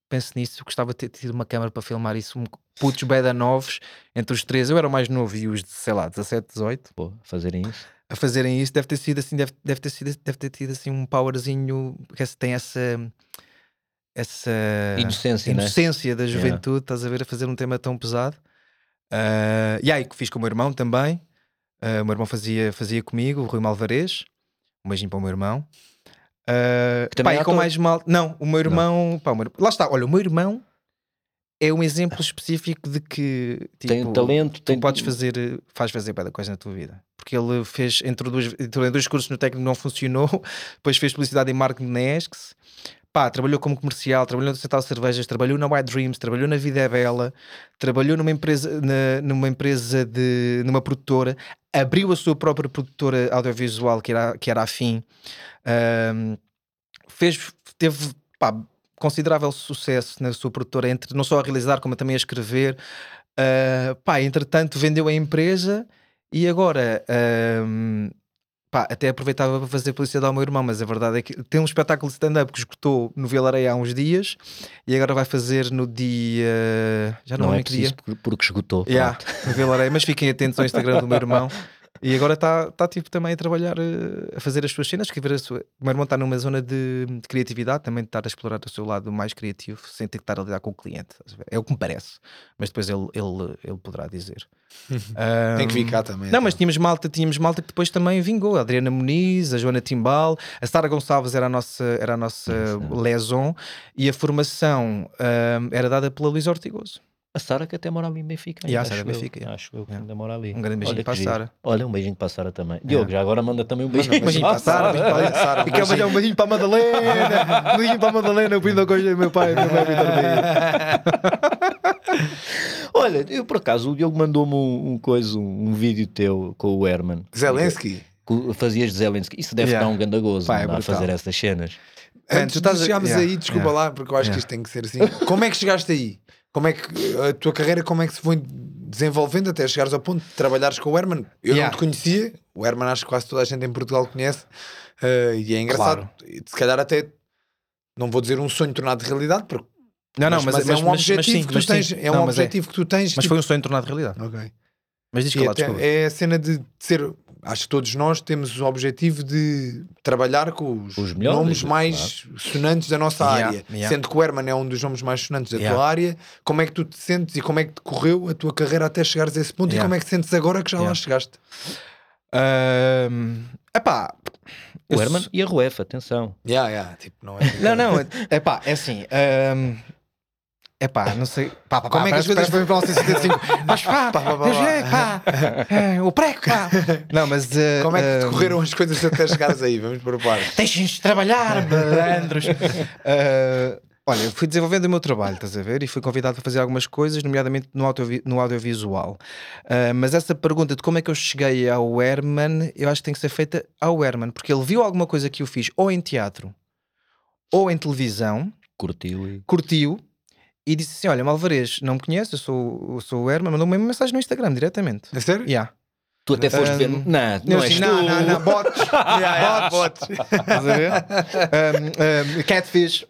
penso nisso, gostava de ter tido uma câmera para filmar isso, um, putos beda novos, entre os três, eu era o mais novo e os de, sei lá, 17, 18, Pô, fazerem isso. a fazerem isso, deve ter sido assim, deve, deve ter sido, deve ter tido assim um powerzinho, que tem essa essa Inocência, né? inocência da juventude, estás a ver, a fazer um tema tão pesado. Ah, e aí que fiz com o meu irmão também. Ah, o meu irmão fazia, fazia comigo, o Rui Malvarez. Um beijinho para o meu irmão. Ah, Que também pá, é com mais mal. Não, o meu irmão. pá, o meu- Lá está, olha, o meu irmão é um exemplo específico de que tipo, tem talento, tu tem podes fazer, faz fazer bem coisa na tua vida. Porque ele fez, entrou, dois, entrou em dois cursos no técnico, não funcionou, depois fez publicidade e marketing na ESCS. Pá, trabalhou como comercial, trabalhou no Central Cervejas, trabalhou na White Dreams, trabalhou na Vida é Bela, trabalhou numa empresa, na- numa empresa de, numa produtora, abriu a sua própria produtora audiovisual, que era, que era a FIM, Ahm, fez, teve pá, considerável sucesso na sua produtora, entre não só a realizar, como também a escrever. Ah, pá, entretanto, vendeu a empresa e agora ahm, pá, até aproveitava para fazer publicidade ao meu irmão, mas a verdade é que tem um espetáculo de stand-up que esgotou no Vilareia há uns dias e agora vai fazer no dia. Já não, Não lembro é que dia. porque esgotou. Yeah, no Vilareia, mas fiquem atentos ao Instagram do meu irmão. E agora está tá, tipo também a trabalhar, eh, a fazer as suas cenas, escrever a sua. O meu irmão está numa zona de, de criatividade, também de estar a explorar o seu lado mais criativo, sem ter que estar a lidar com o cliente. É o que me parece, mas depois ele, ele, ele poderá dizer. Tem que Ahm, ficar também. não, mas tínhamos malta, tínhamos malta que depois também vingou. A Adriana Muniz, a Joana Timbal, a Sara Gonçalves era a nossa, era a nossa liaison e a formação ahm, era dada pela Luísa Ortigoso. A Sara que até mora ali em Benfica. Yeah, ainda, Sara acho eu. Benfica, yeah. Acho eu que Yeah. ainda mora ali. Um grande beijinho Olha para a. Sara. Olha, um beijinho para a Sara também. Diogo, já agora manda também um beijinho. Um beijinho para a Sara, um beijinho para a Sara. E quero mandar um beijinho para a Madalena. Um beijinho para a Madalena, o filho da coisa do meu pai, meu pai Olha, eu por acaso, o Diogo mandou-me um, um coisa, um, um vídeo teu com o Herman. Zelensky. Que Fazias de Zelensky. Isso deve Yeah. dar um ganda gozo, Pá, é a fazer essas cenas. É, Antes estás de a- chegarmos yeah, aí, desculpa yeah. lá, porque eu acho que isto tem que ser assim. Como é que chegaste aí? Como é que a tua carreira, como é que se foi desenvolvendo até chegares ao ponto de trabalhares com o Herman? Eu Yeah. não te conhecia, o Herman acho que quase toda a gente em Portugal conhece, eh, e é engraçado. E Se calhar até, não vou dizer um sonho tornado de realidade, porque, Não, não, mas, mas, é um mas- objetivo mas sim, que tu mas sim. tens. É um Não, mas objetivo que tu tens. Mas tipo- foi um sonho tornado realidade. Ok. Mas diz que E lá, desculpa. é a cena de ser. Acho que todos nós temos o objetivo de trabalhar com os, Os melhores, nomes claro. mais sonantes da nossa Yeah, área. yeah. Sendo que o Herman é um dos nomes mais sonantes da Yeah. tua área, como é que tu te sentes e como é que decorreu a tua carreira até chegares a esse ponto Yeah. e como é que te sentes agora que já lá chegaste? Ahm, epá, O Herman sou- e a Ruefa, atenção. Yeah, yeah, tipo, não é? Não, não, é pá, é assim. Ahm, Epá, não sei. Pá, pá, Como pá, é que as coisas foram para 1975? Mas pá, Pá, pá, pá, pá. pá, é, o prego, pá. Não, mas. eh, Como é que ahm, decorreram as coisas até chegares aí? Vamos para o par. Deixem-nos trabalhar, malandros. Ah, olha, eu fui desenvolvendo o meu trabalho, estás a ver? E fui convidado para fazer algumas coisas, nomeadamente no, audiovi- no audiovisual. Ah, mas essa pergunta de como é que eu cheguei ao Herman, eu acho que tem que ser feita ao Herman, porque ele viu alguma coisa que eu fiz ou em teatro ou em televisão, Curtiu e. curtiu e disse assim: Olha, Malvarez, não me conhece, eu sou, eu sou o Herman, mandou-me uma mensagem no Instagram diretamente. É sério? Yeah. Tu até foste Um, ver. Não, Eu não és assim, tu. não, não, não, bots. Yeah, yeah, bots. Estás a ver? Um, um, catfish.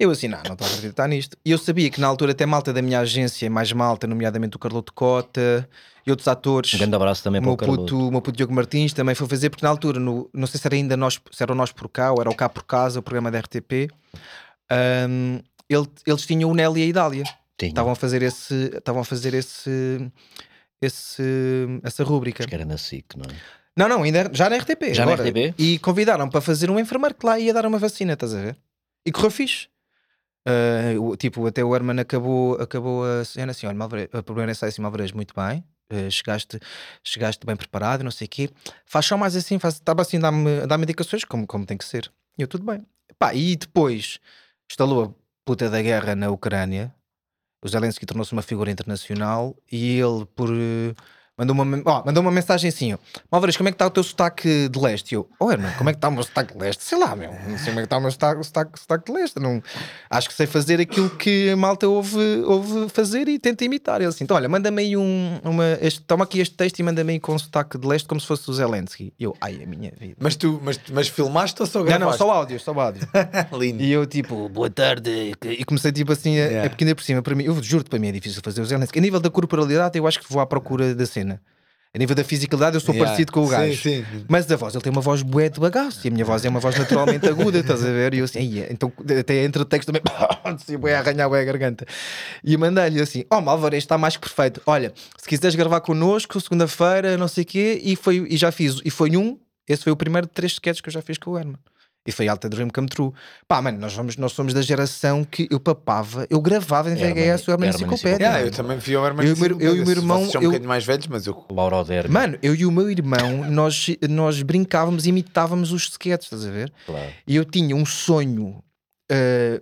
Eu assim, não, não estou a acreditar nisto. E eu sabia que na altura até malta da minha agência, mais malta, nomeadamente o Carloto Cota e outros atores. Um grande abraço também O para meu o Carloto. puto, o meu puto Diogo Martins também foi fazer, porque na altura, no, não sei se era ainda nós, se era o Nós por Cá ou era o Cá por Casa, o programa da RTP, um, ele- eles tinham o Nelly e a Idália. Estavam a fazer esse, estavam a fazer esse, esse, essa rúbrica. Acho que era na SIC, não é? Não, não, ainda já na RTP. Já na agora. RTP? E convidaram para fazer um enfermeiro que lá ia dar uma vacina, estás a ver? E correu fixe. O- tipo, até o Herman acabou, acabou a cena assim: olha, Malvarez, a primeira ensaio assim, Malvarez, muito bem. ah, chegaste, chegaste bem preparado, não sei o quê. Faz só mais assim, estava assim a dar-me indicações, como, como tem que ser. E eu, tudo bem. Pá, e depois instalou puta da guerra na Ucrânia. O Zelensky tornou-se uma figura internacional e ele, por, eh, Mandou uma, ó, mandou uma mensagem assim: ó, Álvares, como é que está o teu sotaque de leste? E eu, oh, Herman, como é que está o meu sotaque de leste? Sei lá, meu, não sei como é que está o meu sotaque, sotaque, sotaque de leste. Não, acho que sei fazer aquilo que a malta ouve, ouve fazer e tenta imitar. Ele assim, então, olha, manda-me aí um, uma, este, toma aqui este texto e manda-me aí com sotaque de leste como se fosse o Zelensky. Eu, ai, a minha vida. Mas tu mas, mas filmaste ou só Não, gravaste? não, só áudio, só áudio. Lindo. E eu tipo, boa tarde. E comecei tipo assim, a, Yeah. porque ainda por cima, para mim, eu juro-te, para mim é difícil fazer o Zelensky. A nível da corporalidade, eu acho que vou à procura da cena. A nível da fisicalidade, eu sou Yeah. parecido com o gajo. Sim, sim. Mas a voz, ele tem uma voz bué de bagaço e a minha voz é uma voz naturalmente aguda, estás a ver? E eu assim, "Ai, então até entre o texto também, assim, bué a arranhar bué a garganta. E mandei-lhe assim: Ó, oh, este está mais que perfeito. Olha, se quiseres gravar connosco, segunda-feira, não sei o quê, e, foi, e já fiz, e foi um, esse foi o primeiro de três sketches que eu já fiz com o Herman. E foi Alta Dream Come True. Pá, mano, nós, vamos, nós somos da geração que eu papava, eu gravava em VHS o Herman Enciclopédia. Yeah, eu também fui ao Herman Eu e o meu- eu e o meu Vocês irmão, são um eu- bocadinho mais velhos, mas eu. Laura Oder. Mano, eu e o meu irmão, nós, nós brincávamos e imitávamos os sketches, estás a ver? Claro. E eu tinha um sonho, eh,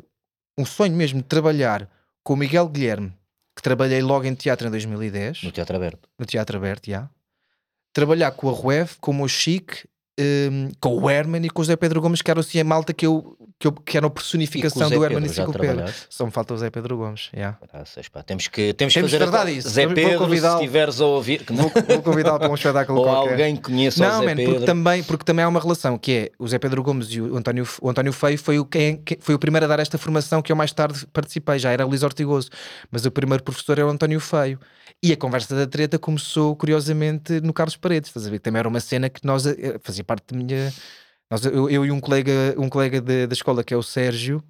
um sonho mesmo de trabalhar com o Miguel Guilherme, que trabalhei logo em teatro em 2010, No Teatro Aberto. no Teatro Aberto, já. Trabalhar com a Ruev, com o meu Chique, eh, com o Herman e com o Zé Pedro Gomes, que era assim a malta que, eu, que, eu, que era a E personificação o Zé do Herman Pedro, já Enciclopédia. trabalhaste? Só me falta o Zé Pedro Gomes, já. Graças, pá. Temos que, temos que Temos fazer de tratar esta- disso. Zé Pedro, se estiveres a ouvir, que Vou, vou convidá-lo para um espetáculo ou qualquer. alguém que conheça o Não, Zé man, Pedro. porque também, porque também há uma relação que é o Zé Pedro Gomes e o António, o António Feio foi o, quem, quem- foi o primeiro a dar esta formação que eu mais tarde participei, já era o Luís Ortigoso, mas o primeiro professor era o António Feio. E a conversa da treta começou curiosamente no Carlos Paredes, estás a ver? Também era uma cena que nós eh, fazia parte da minha. Nós, eu, eu e um colega, um colega de- da escola que é o Sérgio.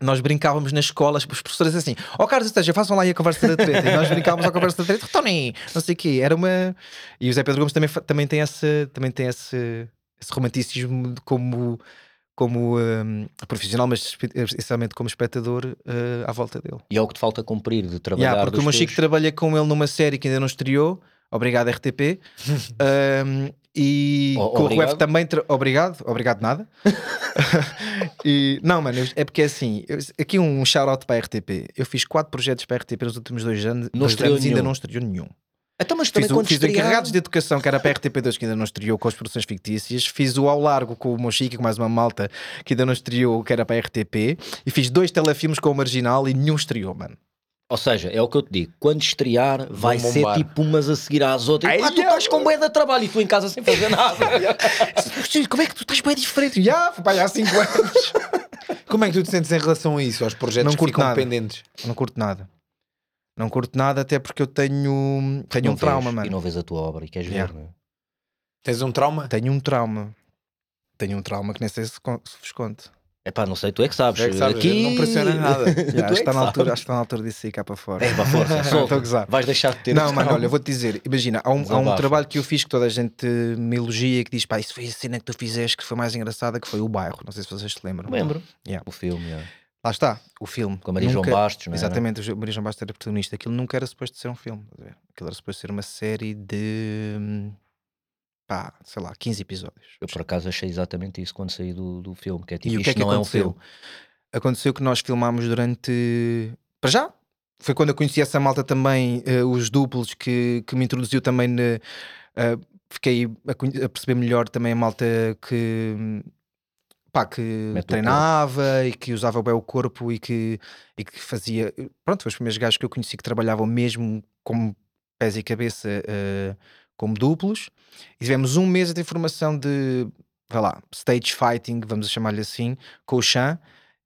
Nós brincávamos nas escolas, os professores assim, ó Carlos Esteja, façam lá aí a conversa da treta. E nós brincávamos à conversa da treta, Tony, não sei o quê. Era uma. E o Zé Pedro Gomes também, também tem, esse, também tem esse, esse romanticismo como, como hum, profissional, mas essencialmente como espectador uh, à volta dele. E é o que te falta cumprir de trabalhar Yeah, porque o meu Chico trabalha com ele numa série que ainda não estreou. Obrigado, RTP. Um, e O- com o obrigado. Ruev também. tra- Obrigado, obrigado nada. e, não, mano, é porque é assim. eu- aqui um shout-out para a RTP. Eu fiz quatro projetos para a RTP nos últimos dois anos, Não dois anos e ainda não estreou nenhum. Então, mas Fiz, o, fiz estrear- Encarregados de Educação, que era para a RTP2, que ainda não estreou com as produções fictícias. Fiz o Ao Largo com o Mochique, com mais uma malta, que ainda não estreou, que era para a RTP. E fiz dois telefilmes com o Marginal e nenhum estreou, mano. Ou seja, é o que eu te digo, quando estrear vai ser tipo umas a seguir às outras. Ai, Ah, tu estás com bué de trabalho e tu em casa sem fazer nada. Como é que tu estás bem diferente? Já, foi para aí há 5 anos. Como é que tu te sentes em relação a isso, aos projetos Não que ficam nada. pendentes? Não curto nada. Não curto nada, até porque eu tenho, tenho Não um trauma, vês, mano. E não vês a tua obra e queres Yeah. ver, não é? Tens um trauma? Tenho um trauma. Tenho um trauma que nem sei se, se vos conto. Epá, não sei, tu é que sabes. É que sabes, Aqui não pressiona nada. Já, é acho, que que está na altura, acho que está na altura disso aí cá para fora. É, pá, força, Estou a solta. gozar. Vais deixar de ter Não, mano, trauma. olha, eu vou-te dizer, imagina, há um, há um trabalho que eu fiz que toda a gente me elogia, que diz, pá, isso foi a cena que tu fizeste que foi mais engraçada, que foi o bairro. Não sei se vocês se lembram. Lembro. Yeah. O filme, yeah. Lá está, o filme. com a Maria Nunca- João Bastos, não é? Exatamente, o Maria João Bastos era protagonista. Aquilo nunca era suposto ser um filme. Aquilo era suposto ser uma série de. pá, sei lá, 15 episódios. Eu por acaso achei exatamente isso quando saí do, do filme, que é tipo, E o isto que é que não aconteceu? é um filme. Aconteceu que nós filmámos durante. Para já? Foi quando eu conheci essa malta também, eh, os duplos, que, que me introduziu também. na- eh, fiquei a, a perceber melhor também a malta que. Pá, que Mete treinava e que usava bem o corpo e que, e que fazia. Pronto, foi os primeiros gajos que eu conheci que trabalhavam mesmo como pés e cabeça eh, como duplos. E tivemos um mês de formação de, vai lá, stage fighting, vamos chamar-lhe assim, com o Chan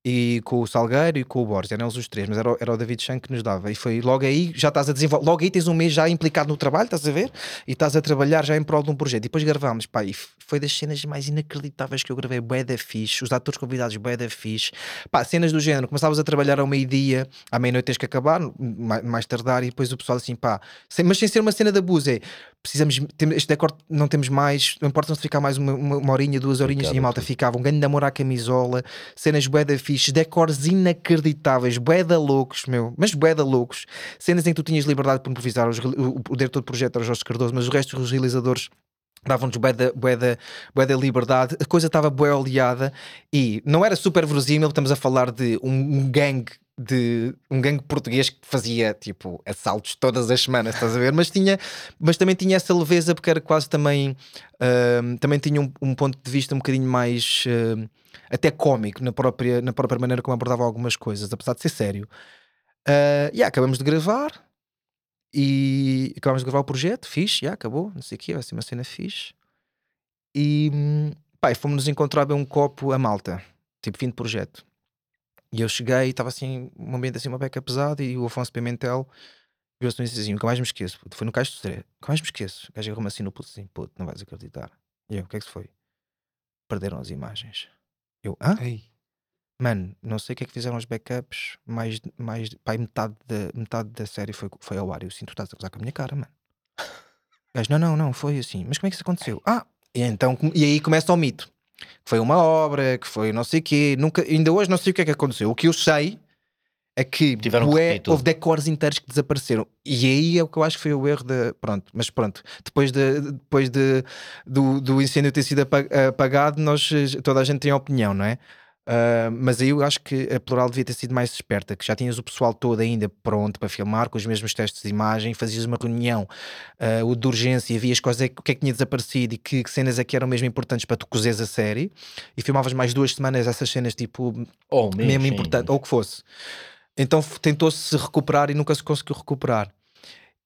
e com o Salgueiro e com o Borges, eram eles os três, mas era, o- era o David Chan que nos dava. E foi logo aí, já estás a desenvolver, logo aí tens um mês já implicado no trabalho, estás a ver? E estás a trabalhar já em prol de um projeto. E depois gravámos, pá, e foi das cenas mais inacreditáveis que eu gravei, bué da fixe, os atores convidados, bué da fixe. Pá, cenas do género, começavas a trabalhar ao meio-dia, à meia-noite tens que acabar, mais, mais tardar, e depois o pessoal assim, pá, sem- mas sem ser uma cena de abuso, é, precisamos, este decor não temos mais, não importa se ficar mais uma, uma, uma horinha, duas horinhas, Ficava e a malta tudo. ficava, um grande amor à camisola, cenas bué da fixe, decors inacreditáveis, bué da loucos, meu, mas bué da loucos, cenas em que tu tinhas liberdade para improvisar, os, reali- o, o diretor do projeto era o Jorge Cardoso, mas o resto dos realizadores davam-nos bué da, bué, da, bué da liberdade, a coisa estava bué oleada e não era super verosímil, estamos a falar de um, um gangue de um gangue português que fazia tipo assaltos todas as semanas, estás a ver? Mas tinha, mas também tinha essa leveza porque era quase também uh, também tinha um, um, ponto de vista um bocadinho mais uh, até cómico na própria, na própria maneira como abordava algumas coisas, apesar de ser sério. Uh, yeah, acabamos de gravar e acabamos de gravar o projeto, fixe, já acabou, não sei o que, vai ser uma cena fixe. E pá, fomos nos encontrar bem um copo a malta, tipo fim de projeto. E eu cheguei e estava assim, um ambiente assim, uma beca pesada, e o Afonso Pimentel viu-se e disse assim: nunca mais me esqueço. Foi no Caixa de Sodré, nunca mais me esqueço. O gajo arruma assim no puto assim: puto, não vais acreditar. E eu: o que é que se foi? Perderam as imagens. Eu: hã? Ei. Mano, não sei o que é que fizeram os backups, mais, mais pai, metade, da, metade da série foi, foi ao ar. Eu sinto, estás a gozar com a minha cara, mano. O gajo: não, não, não, foi assim. Mas como é que isso aconteceu? Ah, e, então, e aí começa o mito que foi uma obra, que foi não sei o quê. Nunca, ainda hoje não sei o que é que aconteceu. O que eu sei é que Tiveram bué, houve decors inteiros que desapareceram. E aí é o que eu acho que foi o erro de. Pronto, mas pronto, depois, de, depois de, do, do incêndio ter sido apagado, nós, toda a gente tem opinião, não é? Uh, mas aí eu acho que a Plural devia ter sido mais esperta, que já tinhas o pessoal todo ainda pronto para filmar, com os mesmos testes de imagem, fazias uma reunião uh, o de urgência, vias quais é, o que é que tinha desaparecido e que, que, cenas é que eram mesmo importantes para tu cozeres a série, e filmavas mais duas semanas essas cenas tipo oh, mesmo importante, ou o que fosse. Então tentou-se recuperar e nunca se conseguiu recuperar.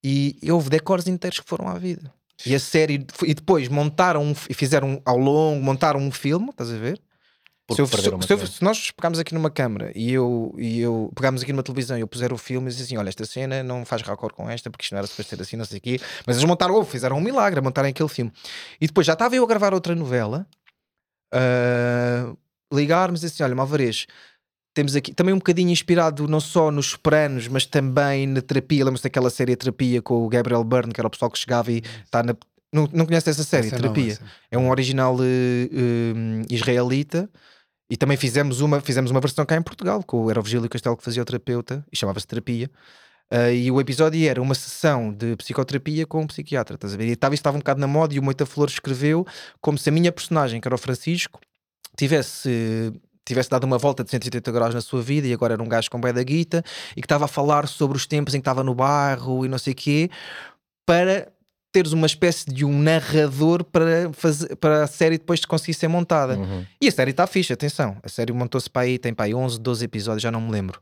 E houve decors inteiros que foram à vida. E a série, e depois montaram e fizeram ao longo, montaram um filme, estás a ver? Se, eu, se, se, eu, se, nós pegarmos aqui numa câmara e eu, e eu pegarmos aqui numa televisão e eu puser o filme e dizer assim: olha, esta cena não faz raccord com esta porque isto não era suposto ser assim, não sei o quê. Mas eles montaram, oh, fizeram um milagre, montarem aquele filme. E depois já estava eu a gravar outra novela, uh, ligarmos e assim: olha, Malvarez, temos aqui também um bocadinho inspirado não só nos Sopranos, mas também na terapia. Lembras daquela série Terapia com o Gabriel Byrne, que era o pessoal que chegava e está na. Não, não conhece essa série, essa Terapia? Não, é um original uh, uh, israelita e também fizemos uma, fizemos uma versão cá em Portugal, com era o Virgílio Castelo que fazia o terapeuta, e chamava-se Terapia. Uh, e o episódio era uma sessão de psicoterapia com um psiquiatra, estás a ver? E estava, estava um bocado na moda e o Moita Flor escreveu como se a minha personagem, que era o Francisco, tivesse tivesse dado uma volta de 180 graus na sua vida e agora era um gajo com bem da guita e que estava a falar sobre os tempos em que estava no bairro e não sei o quê, para teres uma espécie de um narrador para, fazer, para a série depois de conseguir ser montada. Uhum. E a série está fixe, atenção. A série montou-se para aí, tem para aí 11, 12 episódios, já não me lembro.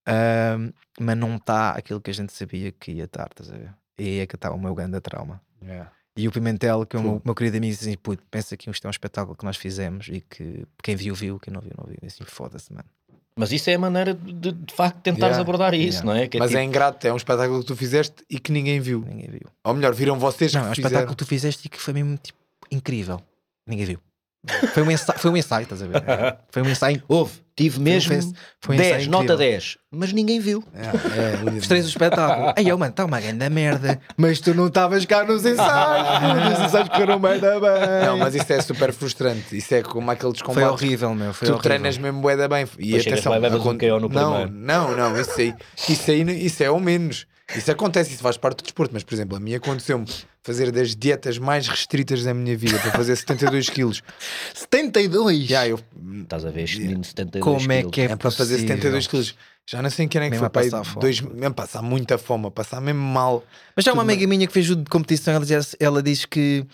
Uh, mas não está aquilo que a gente sabia que ia estar, estás a ver? E aí é que está o meu grande trauma. Yeah. E o Pimentel, que é o meu, meu, querido amigo, disse assim: pensa que isto é um espetáculo que nós fizemos e que quem viu, viu, quem não viu, não viu. Assim, foda-se, mano. Mas isso é a maneira de, de facto tentares yeah, abordar isso, yeah. não é? Que é Mas é tipo... é ingrato, é um espetáculo que tu fizeste e que ninguém viu. Ninguém viu. Ou melhor, viram vocês não, que é um espetáculo que tu fizeste e que foi mesmo tipo incrível. Ninguém viu. Foi um ensaio, foi um ensaio estás a ver? Foi um ensaio. Houve, tive mesmo foi um, foi um 10, nota 10, mas ninguém viu. É, é, Estrei o espetáculo. Aí eu, mano, está uma grande merda, mas tu não estavas cá nos ensaios. Os ensaios correram bem bem. Não, mas isso é super frustrante. Isso é como aqueles combates. Foi horrível, meu. Foi tu horrível. treinas mesmo bué da bem. E Depois atenção, um no não, não, não, isso aí, isso aí, isso é o menos. Isso acontece, isso faz parte do desporto, mas por exemplo, a mim aconteceu-me fazer das dietas mais restritas da minha vida para fazer 72 quilos. 72? Já, eu... Estás a ver este menino 72 Como é que é, é para fazer 72 quilos? Já não sei quem é que mesmo foi para dois, mesmo passar muita fome, passar mesmo mal. Mas já uma amiga minha que fez o de competição, ela diz, ela diz que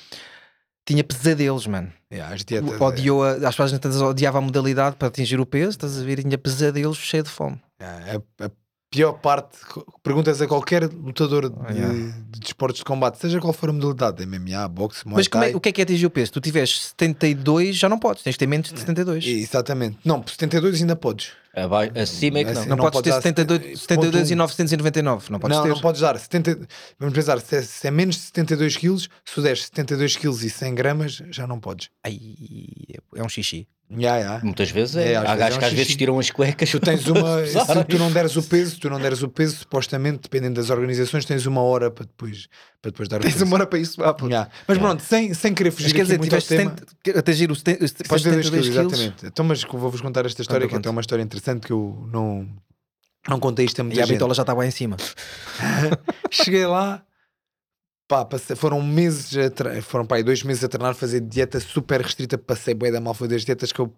tinha pesadelos, mano. Yeah, as dietas, Odiou, é. a, às vezes odiava a modalidade para atingir o peso, estás a ver? E tinha pesadelos cheio de fome. Yeah, a, a pior parte, perguntas a qualquer lutador de, yeah. de desportos de combate, seja qual for a modalidade, MMA, boxe, Muay Mas. É, o que é que é atingir o peso? Tu tiveres 72, já não podes, tens de ter menos de 72. Exatamente. Não, 72 ainda podes. Acima é que não. Assim, não, não podes ter 72, 72 e 999. Não podes não, ter. Não podes dar. 70, vamos pensar, se é, se é menos de 72 quilos, se deres 72 quilos e 100 gramas, já não podes. Ai, é um xixi. Yeah, yeah. Muitas vezes é. é Há gajos é um que às vezes tiram as cuecas. Tu tens uma. se tu não deres o peso, tu não deres o peso, supostamente, dependendo das organizações, tens uma hora para depois, para depois dar tens o peso. uma hora para isso. Ah, yeah. Mas yeah. pronto, sem, sem querer fugir. Mas quer dizer, tiveste tema, atingir os 72 quilos. Exatamente. Então, mas vou-vos contar esta história, que é uma história interessante que eu não, não contei isto a muita E a bitola já estava lá em cima. Cheguei lá, pá, passei, foram meses, a foram pá, dois meses a treinar, fazer dieta super restrita, passei bué da mal, foi das dietas que eu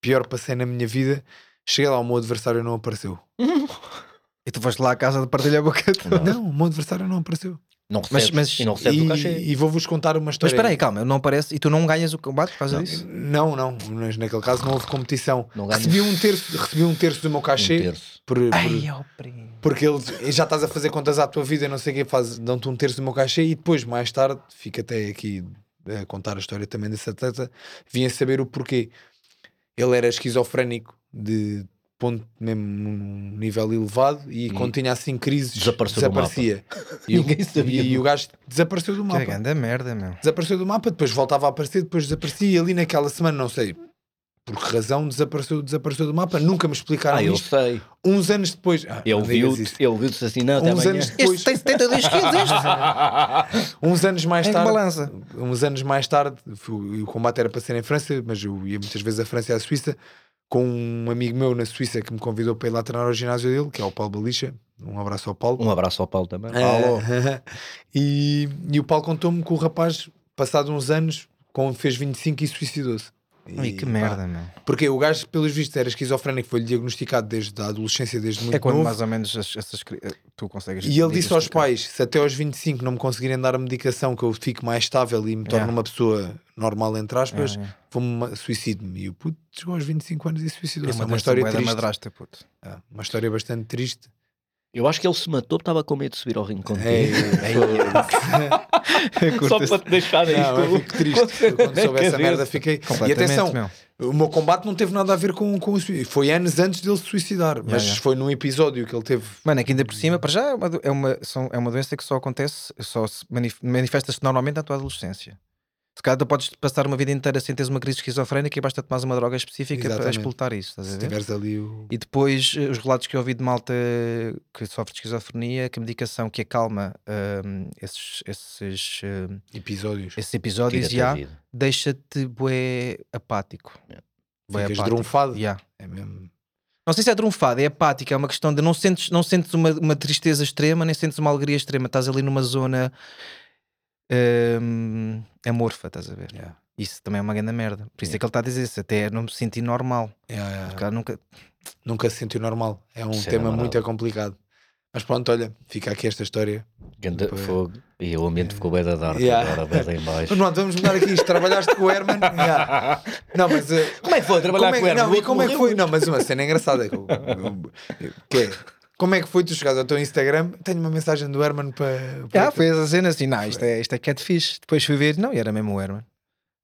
pior passei na minha vida. Cheguei lá, o meu adversário não apareceu. E tu foste lá à casa de partilhar a boca toda. Não, o meu adversário não apareceu. Não Mas- recebes, mas- e não recebes o cachê. E, e vou-vos contar uma Mas história. espera aí, calma, não aparece e tu não ganhas o combate por causa disso? Não, não, mas naquele caso não houve competição. Não ganhas. Recebi um terço, recebi um terço do meu Um cachê terço. por, por- Ai, primo. porque eles já estás a fazer contas à tua vida, não sei o que, faz, dão-te um terço do meu cachê e depois, mais tarde, fico até aqui a contar a história também desse atleta, vim a saber o porquê. Ele era esquizofrénico de ponto mesmo num nível elevado e quando tinha assim crises Desapareceu do desaparecia. E, o, Ninguém sabia. e o gajo desapareceu do Que mapa. grande merda, meu. Desapareceu do mapa, depois voltava a aparecer, depois desaparecia e ali naquela semana, não sei por que razão, desapareceu, desapareceu do mapa. Nunca me explicaram Ah, eu isto. sei. Uns anos depois. Ah, Ele viu-te, viu-te assim, não, Uns amanhã. anos depois, Este tem 72 quilos, este. uns anos mais É que tarde, balança. uns anos mais tarde, o combate era para ser em França, mas eu ia muitas vezes a França e à Suíça, com um amigo meu na Suíça que me convidou para ir lá treinar ao ginásio dele, que é o Paulo Balicha. Um abraço ao Paulo. Um abraço ao Paulo também. Ah, e, e o Paulo contou-me que o rapaz, passado uns anos, com, fez 25 e suicidou-se. E, que pá, merda, meu. Porque o gajo, pelos vistos, era esquizofrénico, foi-lhe diagnosticado desde a adolescência, desde muito É quando novo. mais ou menos as- essas eh, tu consegues. E ele disse aos pais: se até aos 25 não me conseguirem dar a medicação que eu fico mais estável e me torno Yeah. uma pessoa normal, entre aspas, É, é. vou-me suicido-me. E o puto chegou aos 25 anos e suicidou-se. É uma, uma história triste. madrasta, puto. É, uma história bastante triste. Eu acho que ele se matou porque estava com medo de subir ao ringue contigo. É, Só para te deixar aí. não, eu fico triste. Quando soube essa merda, fiquei. E atenção, meu. o meu combate não teve nada a ver com, com o suicídio. Foi anos antes dele se suicidar, mas yeah. foi num episódio que ele teve. Mano, é que ainda por cima, para já é uma, é uma, são- é uma doença que só acontece, só se manif- manifesta-se normalmente na tua adolescência. Se calhar tu podes passar uma vida inteira sem teres uma crise esquizofrénica e basta tomar uma droga específica para Exatamente. explotar isso, estás a Se ver? tiveres ali o. E depois eh, os relatos que eu ouvi de malta que sofre de esquizofrenia, que a medicação que acalma hum, esses, esses, hum, Episódios. esses episódios já deixa-te bué apático. Bué Ficas apático. drunfado. Yeah. É mesmo. Não sei se é trunfado, é apática, é uma questão de não sentes, não sentes uma, uma tristeza extrema, nem sentes uma alegria extrema, estás ali numa zona hum, amorfa, estás a ver? Yeah. Isso também é uma grande merda. Por isso é que ele está a dizer isso, até não me senti normal. Yeah, yeah. Porque nunca. Nunca se sentiu normal. É um Isso é tema normal. muito complicado. Mas pronto, olha, fica aqui esta história. Ganda Depois- fogo. E o ambiente ficou bem da dark Yeah. agora, bem lá em baixo. Mas pronto, vamos mudar aqui isto. Trabalhaste com o Herman. Yeah. Não, mas. eh, Como é que foi trabalhar como é, com o Herman? não, e como é que foi? Não, mas uma cena engraçada. que é, como é que foi tu chegares ao teu Instagram? Tenho uma mensagem do Herman para. para Ah, foi essa cena assim, não, isto é, isto é catfish. Depois fui ver, não, e era mesmo o Herman.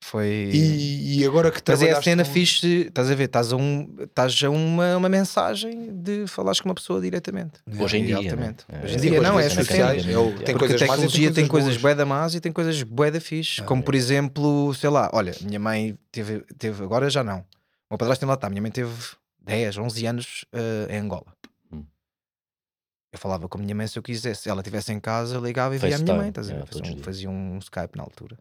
Foi. E, e agora que Mas é a cena com- fixe, estás a ver, estás a, um, estás a uma, uma mensagem de falares com uma pessoa diretamente. Hoje em dia, Altamente. né? Hoje em dia não, é essa cena. tem É tem coisas a más e tecnologia tem coisas boas. bué da más e tem coisas bué da fixe. Ah, como é. por exemplo, sei lá, olha, minha mãe teve, teve agora já não. O meu padrasto ainda lá está. Minha mãe teve 10, 11 anos eh, em Angola. Eu falava com a minha mãe se eu quisesse. Se ela estivesse em casa, eu ligava e via a minha mãe. Estás a ver? é, fazia, um, fazia um Skype na altura.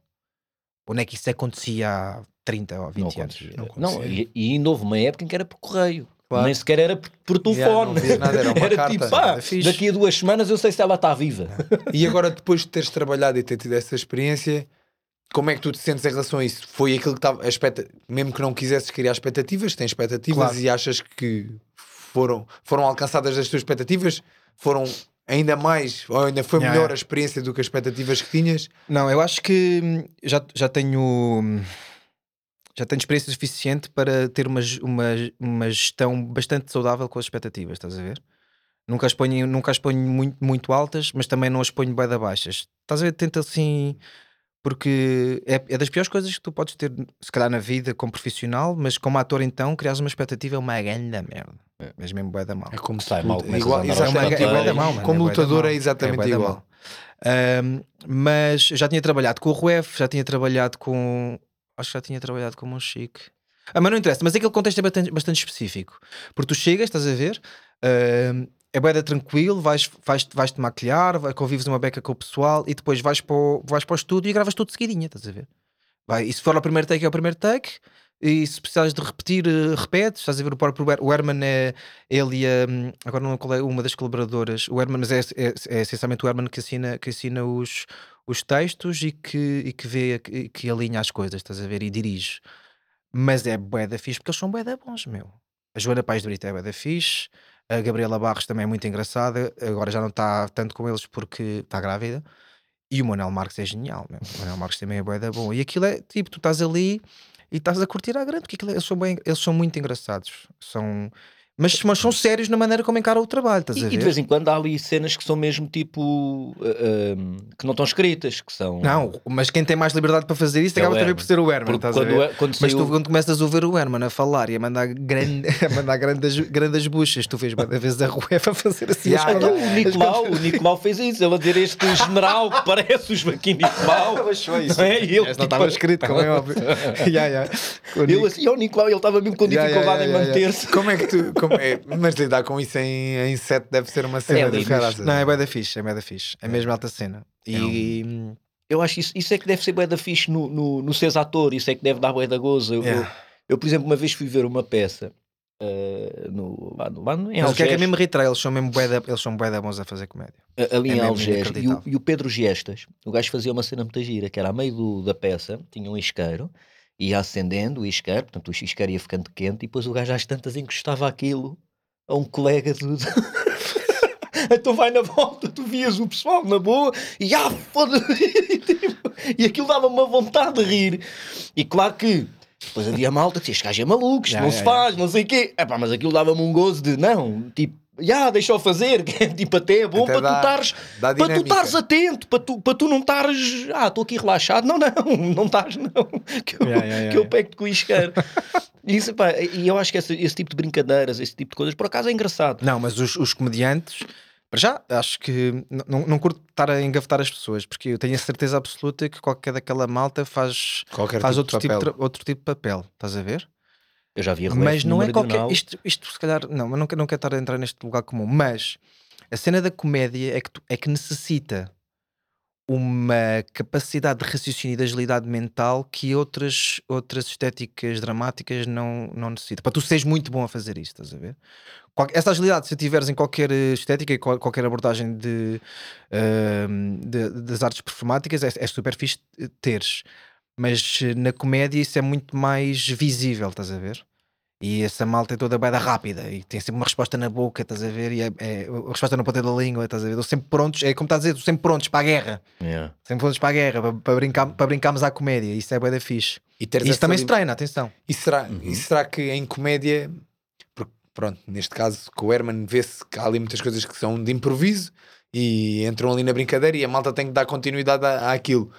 Onde é que isso acontecia há 30 ou 20 Não anos? Não Não, e, e ainda houve uma época em que era por correio. Claro. Nem sequer era por, por Yeah, telefone. via nada, era uma carta. tipo, pá, Era daqui a duas semanas eu sei se ela está viva. E agora, depois de teres trabalhado e ter tido essa experiência, como é que tu te sentes em relação a isso? Foi aquilo que estava. a expecta- Mesmo que não quisesses criar expectativas, tens expectativas Claro. e achas que foram, foram alcançadas as tuas expectativas? Foram ainda mais, ou ainda foi melhor a experiência do que as expectativas que tinhas? Não, eu acho que hum, já, já tenho hum, já tenho experiência suficiente para ter uma, uma, uma gestão bastante saudável com as expectativas, estás a ver? Nunca as ponho, nunca as ponho muito, muito altas, mas também não as ponho bem da baixas. Estás a ver? Tenta assim. Porque é, é das piores coisas que tu podes ter, se calhar, na vida como profissional, mas como ator, então, criares uma expectativa é uma grande merda. É. Mas mesmo bué da mal. É como Sai mal, igual, a andar aos exatamente, É bué da mal, mano, como é lutador mal. é exatamente É igual. Ahm, mas já tinha trabalhado com o Ruef, já tinha trabalhado com. Acho que já tinha trabalhado com o Monchique. Ah, mas não interessa, mas aquele contexto é bastante, bastante específico. Porque tu chegas, estás a ver, ahm, é bem tranquilo, vais, vais, vais-te maquilhar, vai, convives uma beca com o pessoal e depois vais para o, vais para o estúdio e gravas tudo seguidinha, estás a ver? Vai, e se for ao primeiro take, é o primeiro take. E se precisares de repetir, eh, repetes. Estás a ver o próprio o Herman é ele hum, agora não é uma das colaboradoras, o Herman, mas é, é, é essencialmente o Herman que assina, que assina os, os textos e que, e que vê, que, que alinha as coisas, estás a ver? E dirige. Mas é bué da fixe porque eles são bué da bons, meu. A Joana Pais de Brito é bué da fixe. A Gabriela Barros também é muito engraçada. Agora já não está tanto com eles porque está grávida. E o Manuel Marques é genial, meu. O Manuel Marques também é bué da bom. E aquilo é tipo, tu estás ali e estás a curtir à grande, porque é- eles, são bem, eles são muito engraçados. São. Mas, mas são sérios na maneira como encaram o trabalho, estás E, a e ver? de vez em quando há ali cenas que são mesmo tipo. ah, ah, que não estão escritas, que são. Não, mas quem tem mais liberdade para fazer isso É o acaba também por ser o Herman, estás a quando, ver? é- quando Mas saiu- tu, quando começas a ouvir o Herman a falar e a mandar, grande, a mandar grandes, grandes buchas, tu vês muitas vezes a ruefa a fazer assim. Yeah, as coisas. o Nicolau, o Nicolau fez isso, ele a dizer este general que parece o Joaquim Nicolau. Não é? E ele, Esse não tipo, estava escrito, como é óbvio. Yeah, yeah. O ele assim, ó Nicolau, ele estava mesmo com dificuldade em manter-se. Como é que tu. Como é, mas lidar com isso em, em set deve ser uma cena É de caraças. Não, é bem da fixe, é bem da fixe. É mesmo alta cena. E. Eu acho isso, isso é que deve ser bué da fixe no, no, no seres ator, isso é que deve dar bué da gozo. Eu, Yeah. eu, eu, por exemplo, uma vez fui ver uma peça ah, no, lá, no, lá no- em Mas o que é que é mesmo retrai? Eles são mesmo bué eles são bué bons a fazer comédia. a- ali É em Algés, e o, e o Pedro Giestas, o gajo fazia uma cena muito gira, que era a meio do- da peça, tinha um isqueiro, ia acendendo o isqueiro, portanto o isqueiro ia ficando quente, e depois o gajo às tantas encostava aquilo a um colega de... Então vai na volta, tu vias o pessoal na boa e ah, foda-se! Tipo, e aquilo dava uma vontade de rir. E claro que depois havia malta que dizia: Este gajo é maluco, isto não se faz, não sei o quê. Epá, mas aquilo dava-me um gozo de não, tipo, já, deixa-o fazer, que é, tipo, até é bom Até para dá- tu estares dá para tu estares atento, para tu, para tu não estares, ah, estou aqui relaxado. Não, não, não estás, não. Que eu, ya, ya, que eu pego-te com o isqueiro. Isso, pá, e eu acho que esse, esse tipo de brincadeiras, esse tipo de coisas, por acaso é engraçado. Não, mas os, os comediantes, para já, acho que não, não curto estar a engavetar as pessoas, porque eu tenho a certeza absoluta que qualquer daquela malta faz, Qualquer faz tipo outro, tipo outro tipo de papel, estás a ver? Eu já vi a Mas não é qualquer. Isto, isto se calhar. Não, mas não, quero- não quero estar a entrar neste lugar comum. Mas a cena da comédia é que, tu- é que necessita uma capacidade de raciocínio e de agilidade mental que outras, outras estéticas dramáticas não, não necessitam. Para tu seres muito bom a fazer isto, estás a ver? Qual- Essa agilidade, se tiveres em qualquer eh, estética e qual- qualquer abordagem de, ahm, de- das artes performáticas, é, é super fixe teres. Mas eh, na comédia isso é muito mais visível, estás a ver? E essa malta é toda bada rápida e tem sempre uma resposta na boca, estás a ver? E é, é- a resposta na ponta da língua, estás a ver? Estão sempre prontos, é como estás a dizer, estão sempre prontos para a guerra. Yeah. Sempre prontos para a guerra, para, para, brincar, para brincarmos à comédia. Isso é bué da fixe. E Isso também se treina, atenção. E será, Uhum. e será que em comédia, porque, pronto, neste caso com o Herman vê-se que há ali muitas coisas que são de improviso e entram ali na brincadeira e a malta tem que dar continuidade à, àquilo.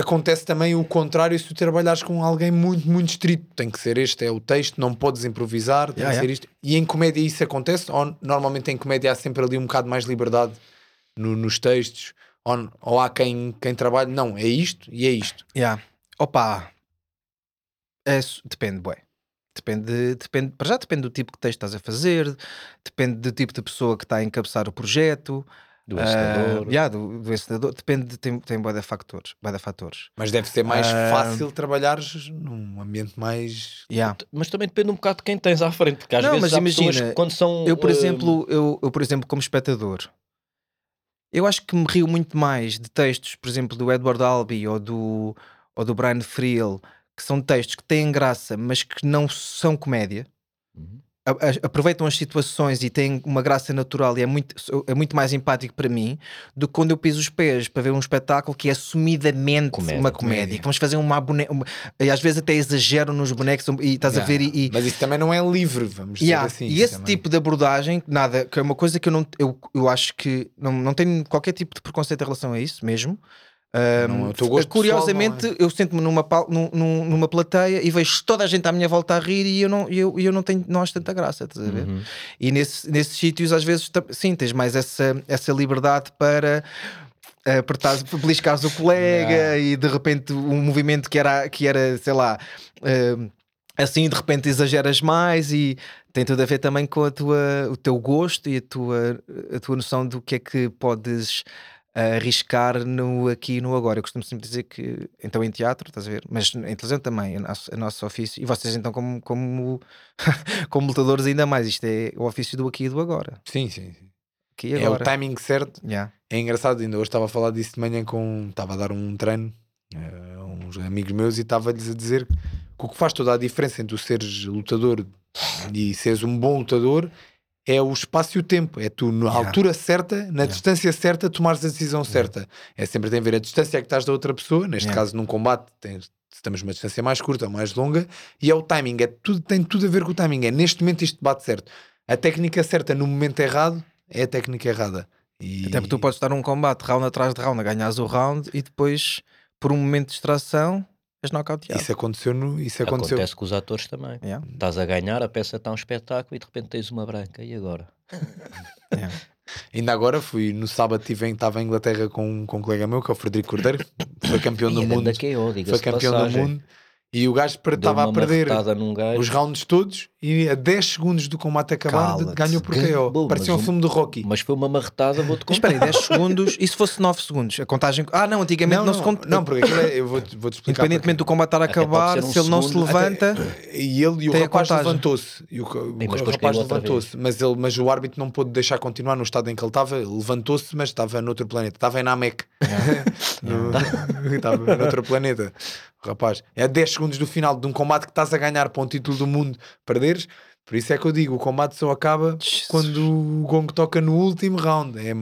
Acontece também o contrário se tu trabalhares com alguém muito, muito estrito. Tem que ser este, é o texto, não podes improvisar, tem Yeah, que ser yeah. isto. E em comédia isso acontece? Ou normalmente em comédia há sempre ali um bocado mais liberdade no- nos textos? Ou, ou há quem, quem trabalhe, não, é isto e é isto. Yeah. Opa, é depende, bué. Depende, depende, para já depende do tipo de texto que estás a fazer, depende do tipo de pessoa que está a encabeçar o projeto, Do encenador. yeah, do, do encenador, depende, tem, tem bué de fatores, bué de fatores. Mas deve ser mais Ah. fácil trabalhares num ambiente mais. Yeah. Mas também depende um bocado de quem tens à frente, porque às Não, vezes mas imagina, quando são. Eu, por eh, exemplo, eu, eu, por exemplo, como espectador, eu acho que me rio muito mais de textos, por exemplo, do Edward Albee ou do, ou do Brian Friel, que são textos que têm graça, mas que não são comédia. Uhum. A- a- aproveitam as situações e têm uma graça natural e é muito, é muito mais empático para mim do que quando eu piso os pés para ver um espetáculo que é assumidamente Comédia. uma comédia. Comédia. Vamos fazer uma boneca. uma- e às vezes até exageram nos bonecos e estás a Yeah. ver e- e, Mas isso também não é livre, vamos Yeah, dizer assim. E esse também. tipo de abordagem, nada, que é uma coisa que eu não eu, eu acho que não, não tenho qualquer tipo de preconceito em relação a isso mesmo. É Um, gosto curiosamente, pessoal, eu sento-me numa, num- num- numa plateia e vejo toda a gente à minha volta a rir e eu não, eu, eu não tenho não acho tanta graça, estás a ver? Uhum. E nesse, nesses sítios, às vezes, sim, tens mais essa, essa liberdade para eh, apertares, beliscares o colega Yeah. e de repente um movimento que era, que era sei lá, eh, assim de repente exageras mais e tem tudo a ver também com a tua, o teu gosto e a tua, a tua noção do que é que podes arriscar no aqui e no agora. Eu costumo sempre dizer que, então em teatro, estás a ver, mas em televisão também, o nosso, o nosso ofício, e vocês então como, como, como lutadores ainda mais, isto é o ofício do aqui e do agora. Sim, sim. sim. Aqui É o timing certo. Yeah. É engraçado, ainda hoje estava a falar disso de manhã com. Estava a dar um treino eh, a uns amigos meus e estava-lhes a dizer que o que faz toda a diferença entre tu seres lutador e seres um bom lutador é o espaço e o tempo. É tu, na Yeah. altura certa, na distância certa, tomares a decisão certa. É sempre tem a ver a distância que estás da outra pessoa, neste Yeah. caso num combate, tens, estamos numa distância mais curta ou mais longa, e é o timing. É tudo, tem tudo a ver com o timing. É neste momento isto bate certo. A técnica certa no momento errado é a técnica errada. E... Até porque tu podes estar num combate round atrás de round, a ganhares o round e depois, por um momento de distração, és knockoutado. Isso aconteceu no. Isso aconteceu. Acontece com os atores também. Yeah. Estás a ganhar, a peça está um espetáculo e de repente tens uma branca. E agora? Yeah. Ainda agora fui no sábado tive em- estava em Inglaterra com, com um colega meu, que é o Frederico Cordeiro, foi campeão do Ih, mundo. KO, Foi campeão do mundo. E o gajo estava a perder marretada num gajo. os rounds todos e a 10 segundos do combate acabar de- ganhou por KO. Parecia um um- filme do Rocky. Mas foi uma marretada, vou-te contar. espera aí, 10 segundos, e se fosse 9 segundos? A contagem. Ah, não, antigamente não, se conta. não, porque aquilo é, eu vou-te vou explicar. Independentemente do combate estar a Até pode acabar, um se ele não se segundo. levanta. porque- E ele e o rapaz levantou-se. E o, o Bem, mas depois rapaz levantou-se. Mas, ele, mas o árbitro não pôde deixar continuar no estado em que ele estava. Ele Levantou-se, mas estava noutro planeta. Estava em Namek. No- Estava noutro planeta. O rapaz. É a 10 segundos do final de um combate que estás a ganhar para um título do mundo, perderes. Por isso é que eu digo: o combate só acaba Jesus. quando o gong toca no último round. É,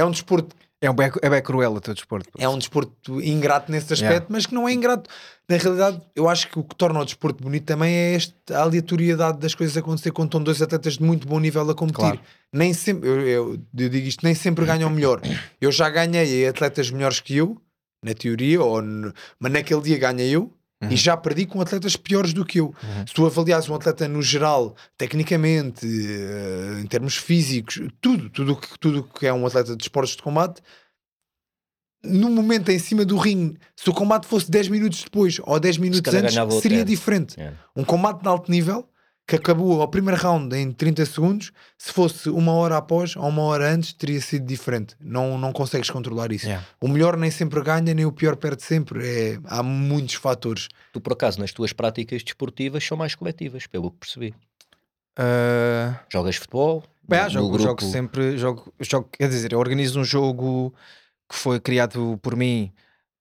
é um desporto É, um bem, é bem cruel o teu desporto. é um desporto ingrato nesse aspecto, Yeah. mas que não é ingrato. Na realidade, eu acho que o que torna o desporto bonito também é esta aleatoriedade das coisas acontecer quando estão dois atletas de muito bom nível a competir. Claro. Nem sempre, eu, eu- eu digo isto, nem sempre ganham melhor. Eu já ganhei atletas melhores que eu, na teoria, ou no- mas naquele dia ganhei eu. Uhum. E já perdi com atletas piores do que eu. Se tu avaliares um atleta no geral, tecnicamente, eh, em termos físicos, tudo, tudo que, tudo que é um atleta de esportes de combate, no momento em cima do ringue, se o combate fosse 10 minutos depois ou 10 minutos antes, seria diferente. É. Um combate de alto nível que acabou ao primeiro round em 30 segundos, se fosse uma hora após ou uma hora antes, teria sido diferente. Não, não consegues controlar isso. Yeah. O melhor nem sempre ganha, nem o pior perde sempre. É, há muitos fatores. Tu, por acaso, nas tuas práticas desportivas são mais coletivas, pelo que percebi. Ah, Jogas futebol? Bem, no- no jogo, grupo- jogo sempre. Jogo, jogo, quer dizer, eu organizo um jogo que foi criado por mim,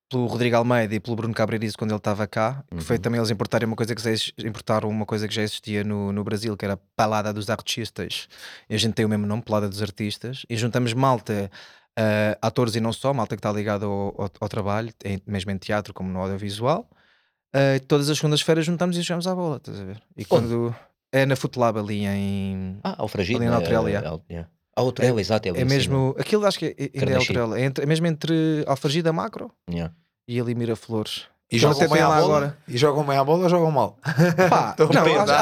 pelo Rodrigo Almeida e pelo Bruno Cabreirizo quando ele estava cá. Que foi Uhum. também eles importarem uma coisa que já, importaram uma coisa que já existia no, no Brasil, que era a Palada dos Artistas. E a gente tem o mesmo nome, Palada dos Artistas. E juntamos malta, ah, atores e não só, malta que está ligado ao, ao, ao trabalho, em- mesmo em teatro como no audiovisual. Ah, todas as segundas-feiras juntamos e jogamos à bola, estás a ver? E quando. É na Footlab ali em. Ah, ao Fragido. Ali na né? Altrela, É, yeah. é, é. Ah, Altrela, exato. É, É mesmo. Aquilo acho que é, é Carnaxi. Altrela. É, entre- é mesmo entre Alfragida Macro Yeah. e ali Miraflores. E jogam bem à bola? agora. E jogam bem à bola ou jogam mal? Pá, a não,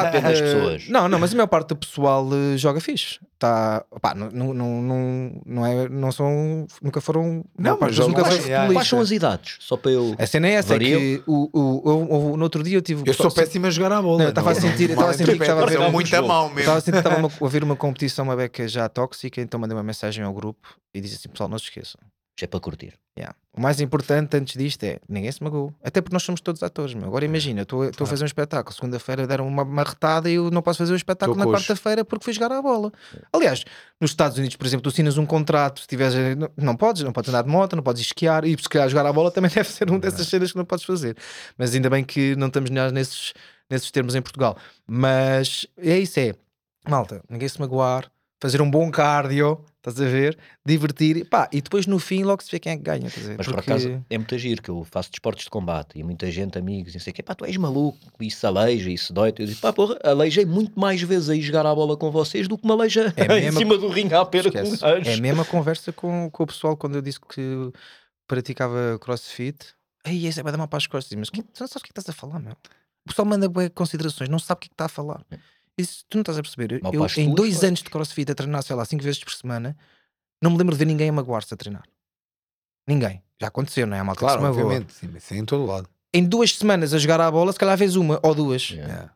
Depende das eh, pessoas. Não, não, mas a maior parte do pessoal eh, joga fixe. Tá, pá, não, não, não, não, é, não são. Nunca foram. Não, mas nunca jogam foram bem, yeah. Quais são as idades? Só para eu. A cena é essa, é que o, o, eu- eu- no outro dia eu tive. Eu sou péssimo a jogar à bola. Não, eu estava a sentir- eu estava a sentir que estava a ver muito a mal mesmo. estava a sentir que estava uma- a ouvir uma competição, uma beca já tóxica, então mandei uma mensagem ao grupo e disse assim: pessoal, não se esqueçam. É para curtir. Yeah. O mais importante antes disto é ninguém se magoou. Até porque nós somos todos atores. Meu. Agora imagina, eu estou estou a fazer um espetáculo. Segunda-feira deram uma marretada e eu não posso fazer o espetáculo Tô na quarta-feira porque fui jogar a bola. Aliás, nos Estados Unidos, por exemplo, tu assinas um contrato, se tiveres, não, não podes, não podes andar de moto, não podes esquiar e se calhar jogar a bola também deve ser uma dessas cenas que não podes fazer. Mas ainda bem que não estamos nesses, nesses termos em Portugal. Mas é isso, é malta, ninguém se magoar, fazer um bom cardio, estás a ver? Divertir, pá, e depois no fim logo se vê quem é que ganha. Estás a ver? Mas por Porque- acaso é muito giro que eu faço desportos de combate e muita gente, amigos, e sei o quê, pá, tu és maluco, isso aleija, isso dói. Eu digo, pá, porra, aleijei muito mais vezes a ir jogar a bola com vocês do que me aleija É em cima do ringue à pera com Esquece. É a mesma conversa com, com o pessoal quando eu disse que praticava crossfit. Ei, esse é bem mal para as costas. Mas que, tu não sabes o que é que estás a falar, meu? O pessoal manda bué considerações, não sabe o que é que está a falar. Isso tu não estás a perceber. Eu- Mal Eu, em dois anos de crossfit a treinar, sei lá, cinco vezes por semana, não me lembro de ver ninguém a magoar-se a treinar. Ninguém. Já aconteceu, não é? A malta que Claro, se magoa. obviamente. Sim, mas isso é em todo lado. Em duas semanas a jogar à bola, se calhar vês uma ou duas. Yeah.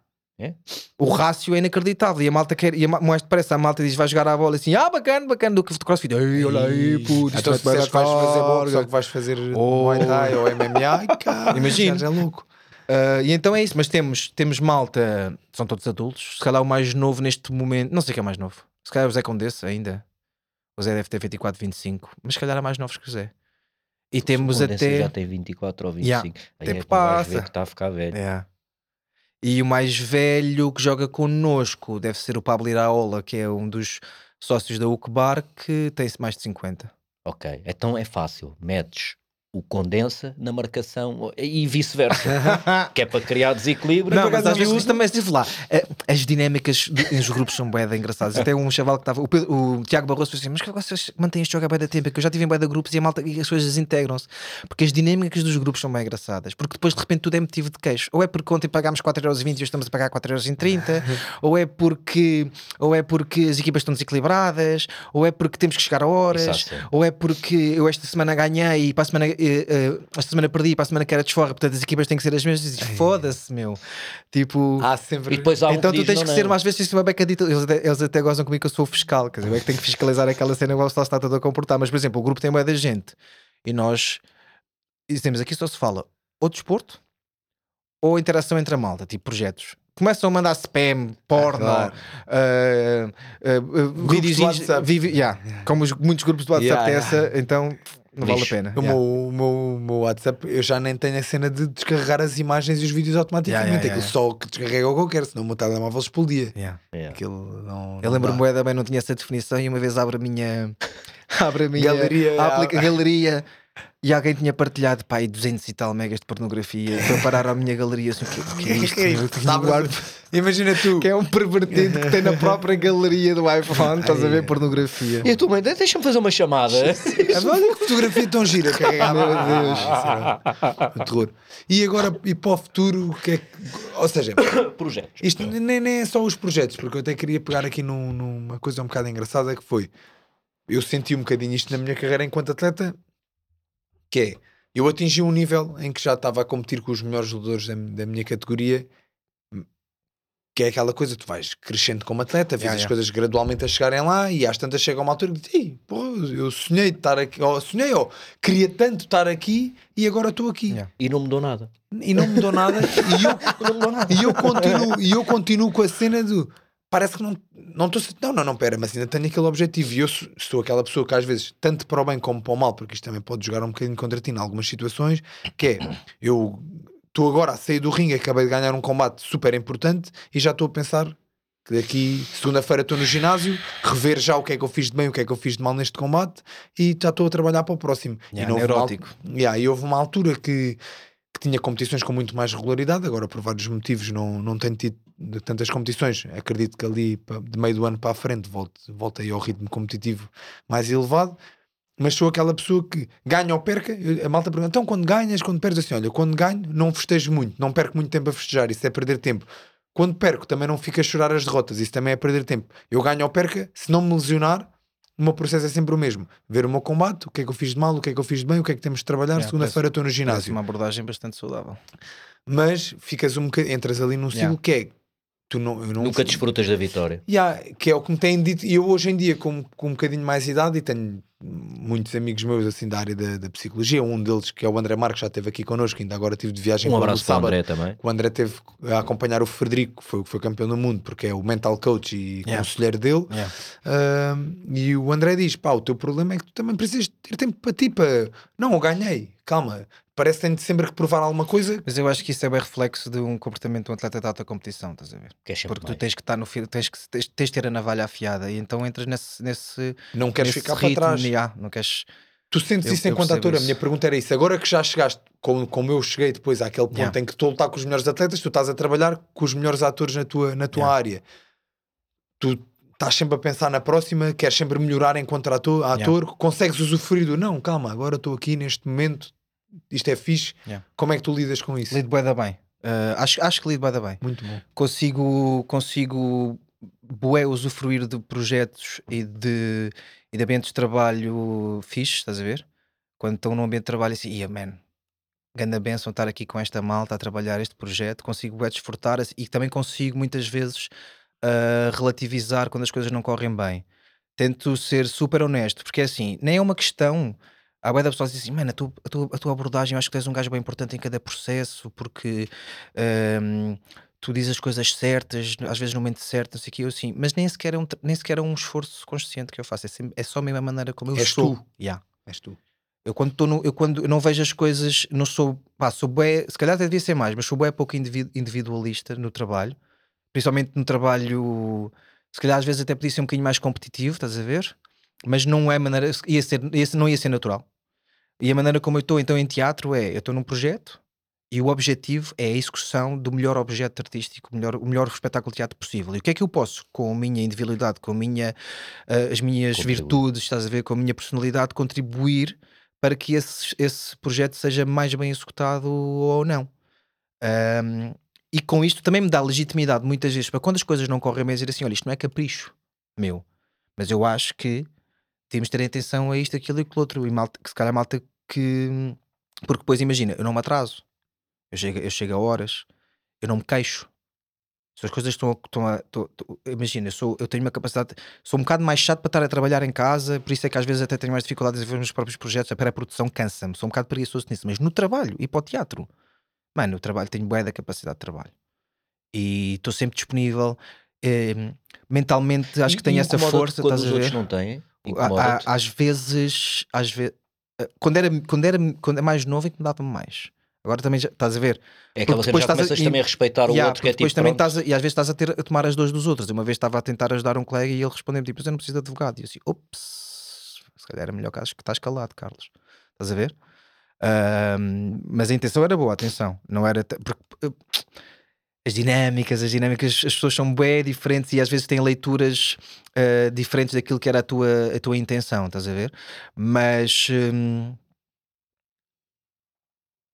O rácio é inacreditável. E a malta quer, e a ma- mais depressa a malta diz vai jogar à bola assim, ah, bacana, bacana, do que de crossfit. Ei, olha aí, puto, Então se que vais fazer boxe ou que vais fazer Oh. Muay Thai ou MMA, ai, cara, Imagina. é louco. Ah, e então é isso, mas temos, temos malta, são todos adultos. Se calhar o mais novo neste momento, não sei quem é mais novo. Se calhar o Zé Condesse ainda. O Zé deve ter 24, 25, mas se calhar há mais novos que o Zé. E temos O Condensa até. já tem 24 ou 25. Yeah, Aí tempo é que passa. está a ficar velho. É. E o mais velho que joga connosco deve ser o Pablo Iraola, que é um dos sócios da UCBAR, que tem mais de 50. Ok, então é fácil. Metes o condensa na marcação e vice-versa. que é para criar desequilíbrio. Não, mas às vezes também estive lá. Eh, As dinâmicas nos grupos são de engraçadas. Até um chaval que estava, o, Pedro- o Tiago Barroso, disse assim: Mas que vocês mantêm este jogo a bué da tempo? É Que eu já tive em bué de grupos e malta e as coisas desintegram-se. Porque as dinâmicas dos grupos são bem engraçadas. Porque depois de repente tudo é motivo de queixo. Ou é porque ontem pagámos 4,20€ e hoje estamos a pagar 4,30€, ou é porque ou é porque as equipas estão desequilibradas, ou é porque temos que chegar a horas, sempre. ou é porque eu esta semana ganhei e para a semana, eh, esta semana perdi e para a semana que era desforra, portanto as equipas têm que ser as mesmas. E dizes, Foda-se, meu. Tipo. Há sempre. E depois há um então que tu tens não, que ser, não. mas às vezes isso é uma beca dita. Eles, até- eles até gozam comigo que eu sou fiscal, quer dizer, eu é que tenho que fiscalizar aquela cena igual se lá está todo a comportar. Mas, por exemplo, o grupo tem uma da gente e nós e dizemos aqui só se fala ou desporto ou interação entre a malta, tipo projetos. Começam a mandar spam, porno, claro. ah, ah, ah, Grupos vídeos de WhatsApp. vive- yeah, como os- muitos grupos de WhatsApp Yeah, têm essa, então não vale a pena. O, yeah. meu, o, meu, WhatsApp, eu já nem tenho a cena de descarregar as imagens e os vídeos automaticamente. Yeah, yeah, Aquilo só que descarrega o que eu quero, senão o meu telemóvel explodia. Aquilo não. Eu lembro-me da bem, não tinha essa definição e uma vez abre a minha abre a minha Galeria, a aplica- galeria e alguém tinha partilhado pá, aí 200 e tal megas de pornografia e foi parar à minha galeria assim, o que, o que é isto? Que é isto? Imagina tu. que é um pervertido que tem na própria galeria do iPhone, estás a ver pornografia. E a tua mãe, deixa-me fazer uma chamada. Olha que fotografia tão gira carregada. Meu Deus. um terror. E agora, e para o futuro, o que é que. Ou seja, Projetos. isto nem, nem é só os projetos, porque eu até queria pegar aqui num- numa coisa um bocado engraçada que foi. Eu senti um bocadinho isto na minha carreira enquanto atleta, que é. Eu atingi um nível em que já estava a competir com os melhores jogadores da, da minha categoria, que é aquela coisa, tu vais crescendo como atleta, vês Yeah, as yeah. coisas gradualmente a chegarem lá e às tantas chega uma altura que diz, "Ei, pô, eu sonhei de estar aqui, ou sonhei, ou queria tanto estar aqui e agora estou aqui. Yeah. E não mudou nada. E não mudou nada e eu, Não mudou nada. e eu continuo, e eu continuo com a cena do parece que não não estou não, não, não, pera, mas ainda tenho aquele objetivo e eu sou, sou aquela pessoa que às vezes, tanto para o bem como para o mal, porque isto também pode jogar um bocadinho contra ti em algumas situações, que é eu estou agora a sair do ringue, acabei de ganhar um combate super importante e já estou a pensar que daqui segunda-feira estou no ginásio, rever já o que é que eu fiz de bem, o que é que eu fiz de mal neste combate e já estou a trabalhar para o próximo. Yeah, e, houve uma. Yeah, e houve uma altura que, que tinha competições com muito mais regularidade, agora por vários motivos não, não tenho tido tantas competições. Acredito que ali de meio do ano para a frente volte, voltei ao ritmo competitivo mais elevado. Mas sou aquela pessoa que ganha ou perca. A malta pergunta: então quando ganhas, quando perdes, assim, olha, quando ganho, não festejo muito, não perco muito tempo a festejar, isso é perder tempo. Quando perco, também não fico a chorar as derrotas, isso também é perder tempo. Eu ganho ou perca, se não me lesionar, o meu processo é sempre o mesmo: ver o meu combate, o que é que eu fiz de mal, o que é que eu fiz de bem, o que é que temos de trabalhar. Yeah, Segunda-feira estou no ginásio uma abordagem bastante saudável. mas ficas um bocadinho, entras ali num ciclo Yeah. que é não, eu não Nunca desfrutas da vitória. Yeah, que é o que me têm dito, e eu hoje em dia, com, com um bocadinho mais idade, e tenho muitos amigos meus assim da área da, da psicologia, um deles que é o André Marques, já esteve aqui connosco, ainda agora estive de viagem Um com abraço para o sábado. André também. O André teve a acompanhar o Frederico, que foi, que foi campeão do mundo, porque é o mental coach e Yeah. conselheiro dele. Yeah. Ahm, e o André diz: pá, o teu problema é que tu também precisas ter tempo para ti. Para... Não, eu ganhei, calma. Parece que tenho sempre que provar alguma coisa. Mas eu acho que isso é bem reflexo de um comportamento de um atleta de alta competição, estás a ver? Que é Porque tu mais. tens que estar no fio, tens que tens, tens de ter a navalha afiada e então entras nesse, nesse, Não queres nesse ficar ritmo, para trás. yeah, não queres. Tu sentes Eu- isso eu enquanto ator? A minha pergunta era isso. Agora que já chegaste, como, como eu cheguei depois àquele ponto Yeah. em que estou a lutar com os melhores atletas, tu estás a trabalhar com os melhores atores na tua, na tua Yeah. área. Tu estás sempre a pensar na próxima, queres sempre melhorar enquanto ator, ator consegues usufruir do não, calma, agora estou aqui neste momento, isto é fixe. Yeah. Como é que tu lidas com isso? Lido bué da bem. Ah, acho, acho que lido bué bem. Muito bom. Consigo, consigo bué usufruir de projetos e de, e de ambientes de trabalho fixe, estás a ver? Quando estão num ambiente de trabalho assim, ia man, grande benção estar aqui com esta malta a trabalhar este projeto, consigo bué desfrutar e também consigo muitas vezes ah, relativizar quando as coisas não correm bem. Tento ser super honesto, porque é assim, nem é uma questão. Há bué da pessoa que diz assim, mano, a tua, a, tua, a tua abordagem, eu acho que tu és um gajo bem importante em cada processo, porque ahm, tu dizes as coisas certas, às vezes no momento certo, não sei o que, eu assim, mas nem sequer, é um, nem sequer é um esforço consciente que eu faço, é, sempre- é só a mesma maneira como eu És sou. tu. Yeah. És tu. Eu quando, tô no, eu quando não vejo as coisas, não sou, pá, sou bué, se calhar até devia ser mais, mas sou bué pouco individu- individualista no trabalho, principalmente no trabalho, se calhar às vezes até podia ser um bocadinho mais competitivo, estás a ver? Mas não é maneira, ia ser, ia ser- não ia ser natural. E a maneira como eu estou então em teatro é, eu estou num projeto e o objetivo é a execução do melhor objeto artístico, o melhor, o melhor espetáculo de teatro possível. E o que é que eu posso, com a minha individualidade, com a minha, ah, as minhas Contribuir. virtudes, estás a ver, com a minha personalidade, contribuir para que esse, esse projeto seja mais bem executado ou não. Ahm, e com isto também me dá legitimidade muitas vezes para quando as coisas não correm bem dizer assim, olha, isto não é capricho meu, mas eu acho que temos de ter atenção a isto, aquilo e aquilo outro. E malta, que se calhar malta que. Porque depois imagina, eu não me atraso, eu chego, eu chego a horas, eu não me queixo. Se as coisas estão, a- estão a. tô- tô- imagina, eu, sou, eu tenho uma capacidade. Sou um bocado mais chato para estar a trabalhar em casa, por isso é que às vezes até tenho mais dificuldades em ver os meus próprios projetos. A pré-produção cansa-me, sou um bocado preguiçoso nisso, mas no trabalho e para o teatro, mano, o trabalho tenho bué da capacidade de trabalho e estou sempre disponível. eh, mentalmente acho E- que tenho essa força, quando estás os a outros ver? não têm. Às vezes, às vezes quando era, quando era quando é mais novo, incomodava-me mais. Agora também já, estás a ver. É aquela depois já a- começas e- também a respeitar o Yeah, outro que é depois tipo, também pronto, estás a, e às vezes estás a, ter, a tomar as dores dos outros. Uma vez estava a tentar ajudar um colega e ele respondeu-me tipo, "Mas eu não preciso de advogado. E eu assim, ops, se calhar era melhor que estás calado, Carlos. Estás a ver? Ahm, mas a intenção era boa, atenção. Não era. Porque, uh, as dinâmicas, as dinâmicas, as pessoas são bem diferentes e às vezes têm leituras uh, diferentes daquilo que era a tua, a tua intenção, estás a ver? Mas. hum,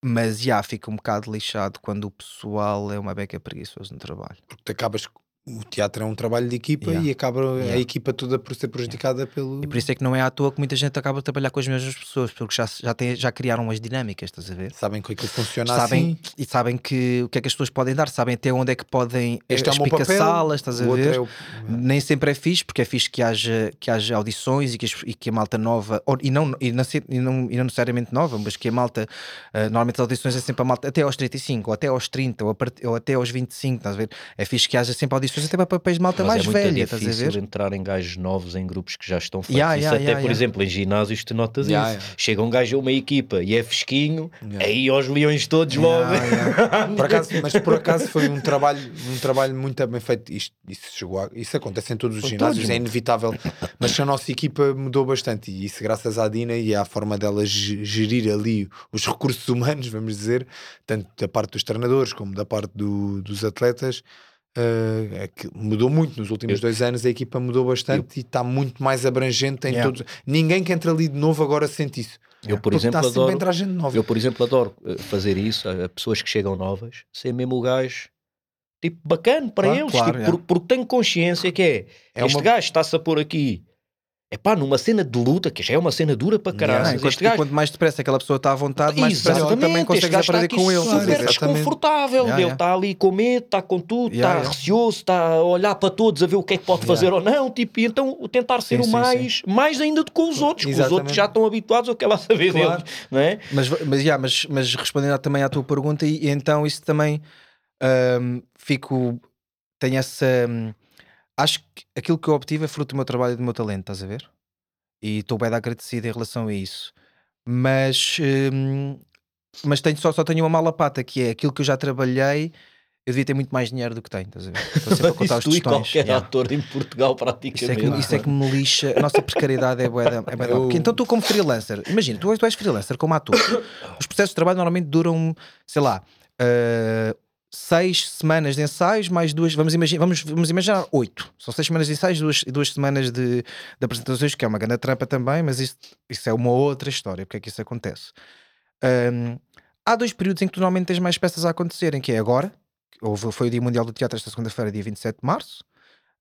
mas já fica um bocado lixado quando o pessoal é uma beca preguiçoso no trabalho. Porque tu acabas. O teatro é um trabalho de equipa Yeah. e acaba a Yeah. equipa toda por ser prejudicada pelo. E por isso é que não é à toa que muita gente acaba a trabalhar com as mesmas pessoas, porque já, já, tem, já criaram as dinâmicas, estás a ver? Sabem que aquilo funciona Sabem, assim. e sabem que, o que é que as pessoas podem dar, sabem até onde é que podem Este é meu papel. espicaçá-las, estás a ver? é o- Nem sempre é fixe, porque é fixe que haja, que haja audições e que, e que a malta nova, ou- e, não, e, não, e, não, e não necessariamente nova, mas que a malta, ah, normalmente as audições é sempre a malta até aos 35, ou até aos 30, ou, a part- ou até aos 25, estás a ver? É fixe que haja sempre audições até para papéis de malta mas mais é muito velha, estás a difícil ver? entrar em gajos novos em grupos que já estão feitos. Yeah, isso yeah, até, yeah, por yeah. exemplo, em ginásios tu notas Yeah, isso. yeah. Chega um gajo a uma equipa e é fresquinho, Yeah. aí aos leões todos logo. Yeah, yeah. Por acaso, mas por acaso foi um trabalho, um trabalho muito bem feito. Isto, isso, chegou a- isso acontece em todos os ginásios, todos, é inevitável. Mas a nossa equipa mudou bastante e isso graças à Dina e à forma dela ge- gerir ali os recursos humanos, vamos dizer, tanto da parte dos treinadores como da parte do- dos atletas. Que mudou muito nos últimos Eu- dois anos, a equipa mudou bastante e está muito mais abrangente em Yeah. todos. Ninguém que entra ali de novo agora sente isso. Eu, por Porque exemplo, adoro, eu, por exemplo, adoro eh, fazer isso a, pessoas que chegam novas, ser mesmo o gajo tipo bacana para Claro, eles, claro, tipo, yeah. por- porque tenho consciência que é, É este uma- gajo está-se a pôr aqui. É pá, numa cena de luta, que já é uma cena dura para Yeah, caralho. este gajo quanto mais depressa aquela pessoa está à vontade, mais depressa Exatamente, também está aprender com ele. Super exatamente. desconfortável. Yeah, ele yeah. está ali com medo, está com tudo, Yeah, está yeah. receoso, está a olhar para todos a ver o que é que pode Yeah. fazer ou não. Tipo, e então tentar ser Sim, o sim, mais, mais ainda do que os outros, que os Exatamente. outros já estão habituados ao que ela saber Claro. deles, não é? Mas, mas, yeah, mas, mas respondendo também à tua pergunta, e, e então isso também hum, fico. Tenho essa. hum, acho que aquilo que eu obtive é fruto do meu trabalho e do meu talento, estás a ver? E estou bem agradecido em relação a isso. Mas. hum, mas tenho, só, só tenho uma mala pata que é aquilo que eu já trabalhei. Eu devia ter muito mais dinheiro do que tenho, estás a ver? Estou sempre a contar os e tostões. qualquer Yeah. ator em Portugal, Isso é, praticamente. que, isso é que me lixa. A nossa precariedade é bué da- é bué Eu- Então tu como freelancer, imagina, tu és, tu és freelancer como ator. Os processos de trabalho normalmente duram, sei lá, ah, seis semanas de ensaios, mais duas, vamos imaginar, vamos, vamos imaginar oito. São seis semanas de ensaios, duas, e duas semanas de, de apresentações, que é uma grande trampa também, mas isso, isso é uma outra história, porque é que isso acontece. Ahm, há dois períodos em que tu normalmente tens mais peças a acontecerem, que é agora, houve, foi o Dia Mundial do Teatro esta segunda-feira, dia 27 de março,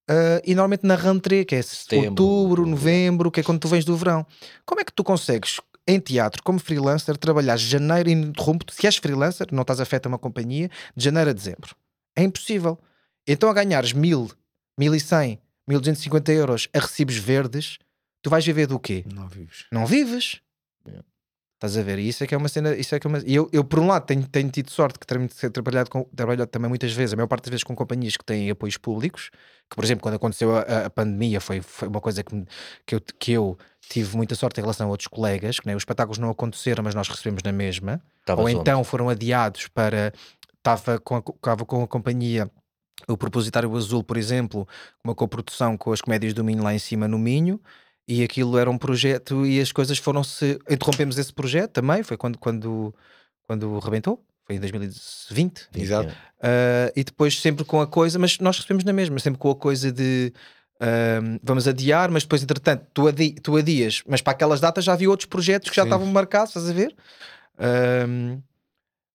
ah, e normalmente na rentrée, que é Setembro, outubro. novembro, que é quando tu vens do verão. Como é que tu consegues, em teatro, como freelancer, trabalhar janeiro, interrompo se és freelancer, não estás afeto a uma companhia, de janeiro a dezembro? É impossível. Então a ganhares mil, mil e cem, mil duzentos e cinquenta euros a recibos verdes, tu vais viver do quê? Não vives. Não vives. Yeah. Estás a ver? E isso é que é uma cena. Isso é que é uma... E eu, eu, por um lado, tenho, tenho tido sorte que tenho trabalhado, com, trabalhado também muitas vezes, a maior parte das vezes com companhias que têm apoios públicos, que, por exemplo, quando aconteceu a, a pandemia, foi, foi uma coisa que, que, eu, que eu tive muita sorte em relação a outros colegas, que né, os espetáculos não aconteceram, mas nós recebemos na mesma, Tava ou onde? então foram adiados para. Estava com a, estava com a companhia. O Propositário Azul, por exemplo, uma coprodução com as comédias do Minho lá em cima no Minho, e aquilo era um projeto e as coisas foram-se. Interrompemos esse projeto também, foi quando, quando, quando rebentou, foi em 2020. Exato. Uh, e depois sempre com a coisa, mas nós recebemos na mesma, sempre com a coisa de uh, vamos adiar, mas depois, entretanto, tu, adi tu adias, mas para aquelas datas já havia outros projetos que já Sim. estavam marcados, estás a ver? Uh,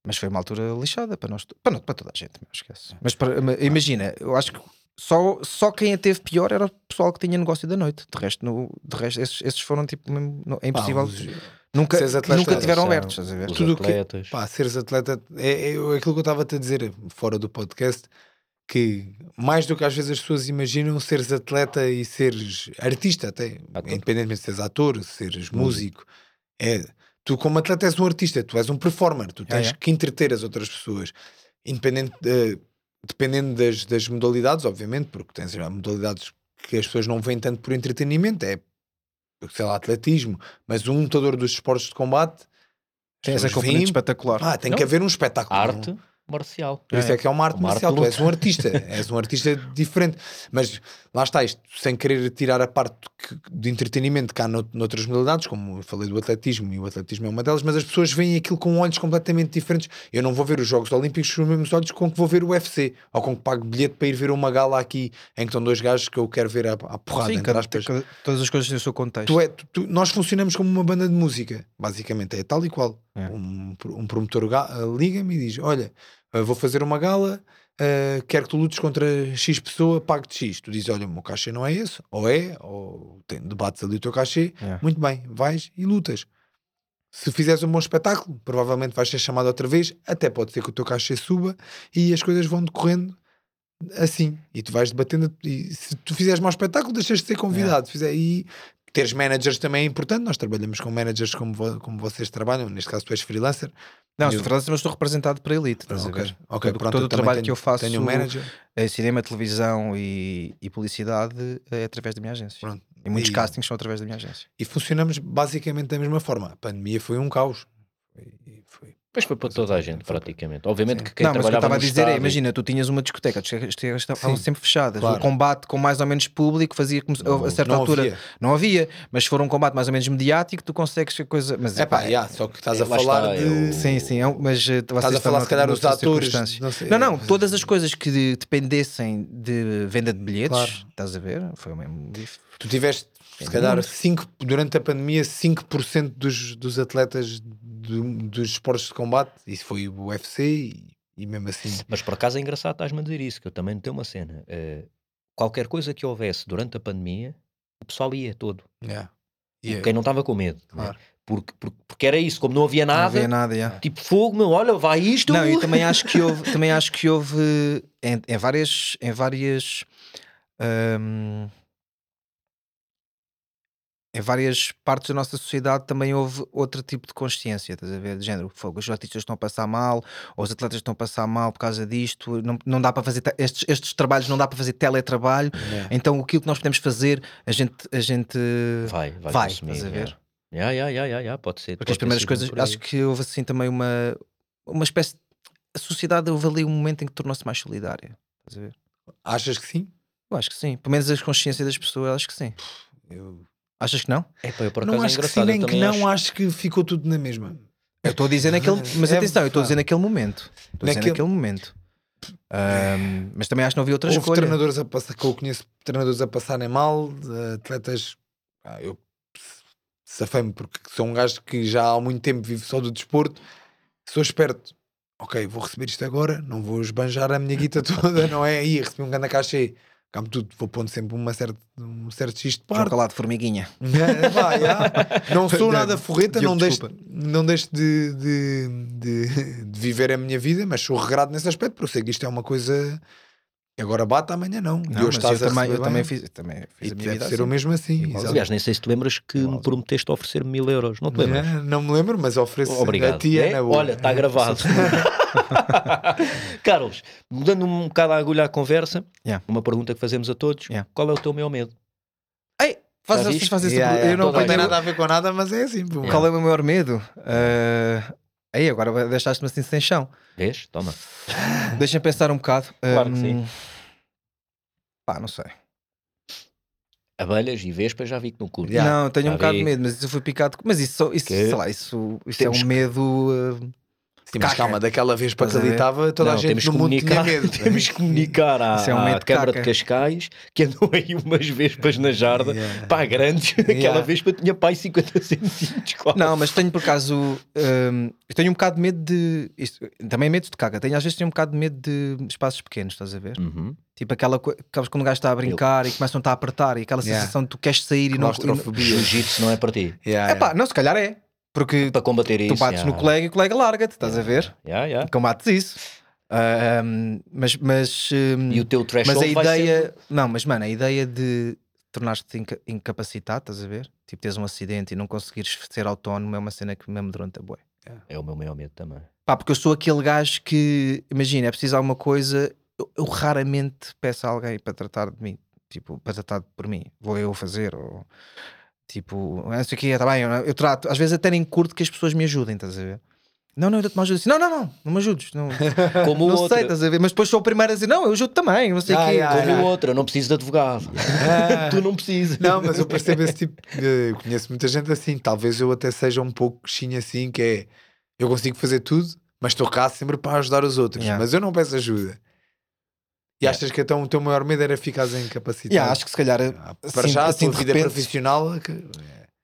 mas foi uma altura lixada para nós, para, não, para toda a gente, não esquece. Mas para- ma- imagina, eu acho que só, só quem a teve pior era o pessoal que tinha negócio da noite. De resto, no, de resto esses, esses foram tipo, mesmo- não- é Pá, impossível. os- nunca, atleta- nunca tiveram abertos, estás a ver? Os Tudo que-. Pá, seres atleta é, é aquilo que eu estava-te a dizer fora do podcast. Que mais do que às vezes as pessoas imaginam, seres atleta e seres artista, até Ator. independentemente de seres ator, seres músico, é tu, como atleta, és um artista, tu és um performer, tu tens é. que entreter as outras pessoas, independente de- dependendo das, das modalidades, obviamente, porque tens modalidades que as pessoas não veem tanto por entretenimento, é sei lá, atletismo, mas um lutador dos esportes de combate. Tem essa componente espetacular. ah, tem Não. que haver um espetáculo. não- Arte marcial. por isso é que é uma arte Uma arte marcial, de tu és um artista, és um artista diferente. Mas lá está isto, sem querer tirar a parte que- de entretenimento cá no, noutras modalidades, como eu falei do atletismo, e o atletismo é uma delas, mas as pessoas veem aquilo com olhos completamente diferentes. Eu não vou ver os Jogos Olímpicos com os mesmos olhos com que vou ver o UFC, ou com que pago bilhete para ir ver uma gala aqui em que estão dois gajos que eu quero ver à, à porrada. Sim, entre cada- cada- todas as coisas têm o seu contexto. Tu é, tu- tu- nós funcionamos como uma banda de música, basicamente, é tal e qual. É. Um, um promotor ga- liga-me e diz: Olha, uh, vou fazer uma gala, uh, quero que tu lutes contra X pessoa, pago-te X. Tu dizes: Olha, o meu cachê não é esse, ou é, ou tem, debates ali o teu cachê. É. Muito bem, vais e lutas. Se fizeres um bom espetáculo, provavelmente vais ser chamado outra vez, até pode ser que o teu cachê suba e as coisas vão decorrendo assim. E tu vais debatendo. E se tu fizeres mau espetáculo, deixas de ser convidado. Se fizer, e teres managers também é importante. Nós trabalhamos com managers como, vo- como vocês trabalham. Neste caso, tu és freelancer. Não, Eu- sou freelancer, mas estou representado por Elite. Estás a Ok, ver? ok, todo pronto, todo o trabalho tenho- que eu faço Tenho um manager. em cinema, televisão e, e publicidade é através da minha agência. Pronto. E muitos E- castings são através da minha agência. E funcionamos basicamente da mesma forma. A pandemia foi um. Foi- foi- Depois foi para toda a gente, praticamente. Obviamente Sim. que quem não, mas o que eu trabalhava estava a dizer é: imagina, tu tinhas uma discoteca, as discotecas estavam sempre fechadas. claro. O combate com mais ou menos público fazia como se- Não, a certa não altura havia. não havia, mas se for um combate mais ou menos mediático, tu consegues que a coisa. Mas É pá, yeah, só que estás a lá falar está, de. eu- Sim, sim, é mas eh, Estás a falar, se calhar, noutra- os noutra atores. Não, sei, Não, não, todas as coisas que de- dependessem de venda de bilhetes, Claro. estás a ver? Foi mesmo dif- Tu tiveste, se É calhar. 5, durante a pandemia, 5% dos, dos atletas do- dos esportes de combate. Isso foi o UFC e, e mesmo assim. Mas por acaso é engraçado estás-me a dizer isso, que eu também tenho uma cena. Eh, qualquer coisa que houvesse durante a pandemia, o pessoal ia todo. Yeah. Quem não estava com medo. né? Claro. Porque, porque, porque era isso, como não havia não nada, havia nada. yeah. tipo fogo, meu, olha, vai isto. Não, eu também acho que houve, também acho que houve em, em várias, em várias, hum, em várias partes da nossa sociedade também houve outro tipo de consciência, estás a ver? De género, fogo, os artistas estão a passar mal, ou os atletas estão a passar mal por causa disto, não, não dá para fazer te- estes, estes trabalhos, não dá para fazer teletrabalho, Yeah. então aquilo que nós podemos fazer, a gente, a gente Vai, vai, vai, consumir, estás a ver? Ya, ya, ya, ya, ya, pode ser. Porque as pode ter primeiras coisas, acho que houve assim também uma, uma espécie. A sociedade houve ali um momento em que tornou-se mais solidária. Estás a ver? Achas que sim? Eu acho que sim. Pelo menos a consciência das pessoas, acho que sim. Eu Achas que não? Epá, eu por não acaso é acho que sim, nem que não. acho- Acho... que ficou tudo na mesma. Eu estou a dizer naquele. Mas É, atenção, eu estou a pá. dizer naquele momento. Estou a dizer Naquele- naquele momento. Ahm, mas também acho que não havia outra Houve escolha. treinadores a passar, que eu conheço treinadores a passarem mal, atletas. ah, eu safei-me porque sou um gajo que já há muito tempo vive só do desporto, sou esperto. Ok, vou receber isto agora, não vou esbanjar a minha guita toda, não é? Aí recebi um grande cachê, Camo tudo, vou pondo sempre uma certa, um certo X de parte. Calado, formiguinha. É, pá, já. Não sou nada forreta, não deixo, não deixo de, de, de- de viver a minha vida, mas sou regrado nesse aspecto, porque eu sei que isto é uma coisa Agora bate, amanhã não. e Não, hoje mas eu estás a também, eu também fiz, eu também fiz E a minha deve vida ser assim. o mesmo assim. Aliás, nem sei se te lembras que me Igualzinho. prometeste oferecer mil euros. Não te lembras? É, não me lembro, mas ofereço Obrigado. a ti, É? Olha, está gravado. Carlos, mudando um bocado a agulha à conversa, Yeah. uma pergunta que fazemos a todos: Yeah. qual é o teu maior medo? Ei, faz, vocês viste? fazem essa Yeah, yeah. Eu não apanhei- nada a ver com nada, mas é assim. Qual é o meu maior medo? Ah, aí, agora deixaste-me assim sem chão. Vês? Toma. Deixa-me pensar um bocado. Claro que Hum, sim. Pá, não sei. Abelhas e vespas já vi que no cu. Yeah. Não, tenho Já um bocado de medo, mas isso eu fui picado. Mas isso, isso, Que? sei lá, isso, isso é um medo. ah, Caca. calma, daquela vez para acreditava, toda Não, a gente temos no que mundo tinha comunicar, medo. temos que comunicar à, Isso é um à medo de Câmara de caca. Cascais que andam aí umas vespas na jarda, Yeah. pá, grandes. Aquela Yeah. vespa tinha pai 50 centímetros. quase. Não, mas tenho por acaso. eu tenho um bocado de medo de. Isto, também medo de caca. Tenho, às vezes tenho um bocado de medo de espaços pequenos, estás a ver? Uhum. Tipo aquela coisa. Quando o gajo está a brincar e começam a apertar e aquela Yeah. sensação de tu queres sair e não. Claustrofobia. Jiu-jitsu não é para ti. Yeah, É pá, não, se calhar é. Porque Para combater isso. tu bates yeah. no colega e o colega larga-te, estás a ver? Yeah, yeah. Combates isso. Ah, hum, mas. mas hum, E o teu Mas threshold a vai ideia. ser- Não, mas mano, a ideia de tornar-te inca- incapacitado, estás a ver? Tipo, teres um acidente e não conseguires ser autónomo é uma cena que me amedronta, bué. É o meu maior medo também. Pá, porque eu sou aquele gajo que, imagina, é preciso alguma coisa, eu, eu raramente peço a alguém para tratar de mim, tipo, para tratar por mim. Vou eu fazer, ou tipo, não sei o que, tá bem, eu, eu trato, às vezes até nem curto que as pessoas me ajudem, estás a ver? Não, não, eu te ajudo assim. Não, não, não, não me ajudes. Não, Como o não outro. sei, estás a ver? Mas depois sou o primeiro a dizer, não, eu ajudo também, não sei o Ah, quê. yeah, Como yeah. o outro, eu não preciso de advogado. Ah. tu não precisas. Não, mas eu percebo esse tipo. de- conheço muita gente assim. Talvez eu até seja um pouco chinho assim, que é eu consigo fazer tudo, mas estou cá sempre para ajudar os outros. Yeah. Mas eu não peço ajuda. E Yeah. achas que então o teu maior medo era ficares incapacitado? Yeah, acho que se calhar Ah, para assim- já a assim tua de vida repente- profissional é que-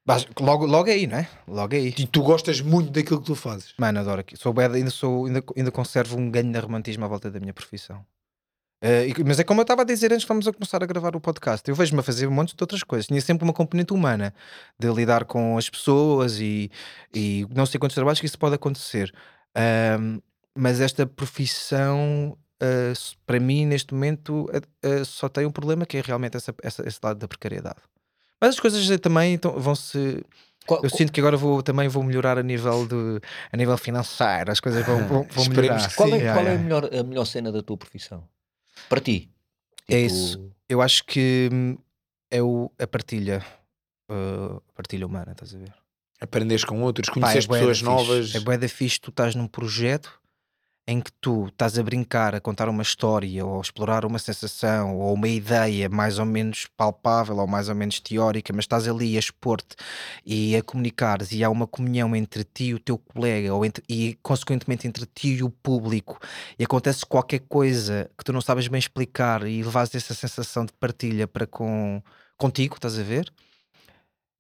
Vais- Logo, logo aí, não é? Logo aí. e tu gostas muito daquilo que tu fazes. Mano, adoro aqui. Sou bad, ainda, sou, ainda, ainda conservo um ganho de romantismo à volta da minha profissão. Eh, e- mas é como eu estava a dizer antes, vamos a começar a gravar o podcast. Eu vejo-me a fazer um monte de outras coisas. Tinha sempre uma componente humana de lidar com as pessoas e, e não sei quantos trabalhos que isso pode acontecer. Mas esta profissão, s- para mim, neste momento, eh, só tem um problema que é realmente essa, essa- esse lado da precariedade. Mas as coisas eh, também então, vão se Qual- eu sinto que agora vou, também vou melhorar a nível, de, a nível financeiro, as coisas vão, vão, vão melhorar. que Qual, é, qual é a, melhor, a melhor cena da tua profissão? Para ti. É Tipo, isso. Eu acho que hum, é o, a partilha, uh, a partilha humana, estás a ver? Aprendes com outros, conheces da pessoas fixe. novas. É bué da fixe, tu estás num projeto em que tu estás a brincar, a contar uma história, ou a explorar uma sensação, ou uma ideia mais ou menos palpável, ou mais ou menos teórica, mas estás ali a expor-te e a comunicares, e há uma comunhão entre ti e o teu colega, ou entre- e consequentemente entre ti e o público, e acontece qualquer coisa que tu não sabes bem explicar, e levas essa sensação de partilha para com, contigo, estás a ver?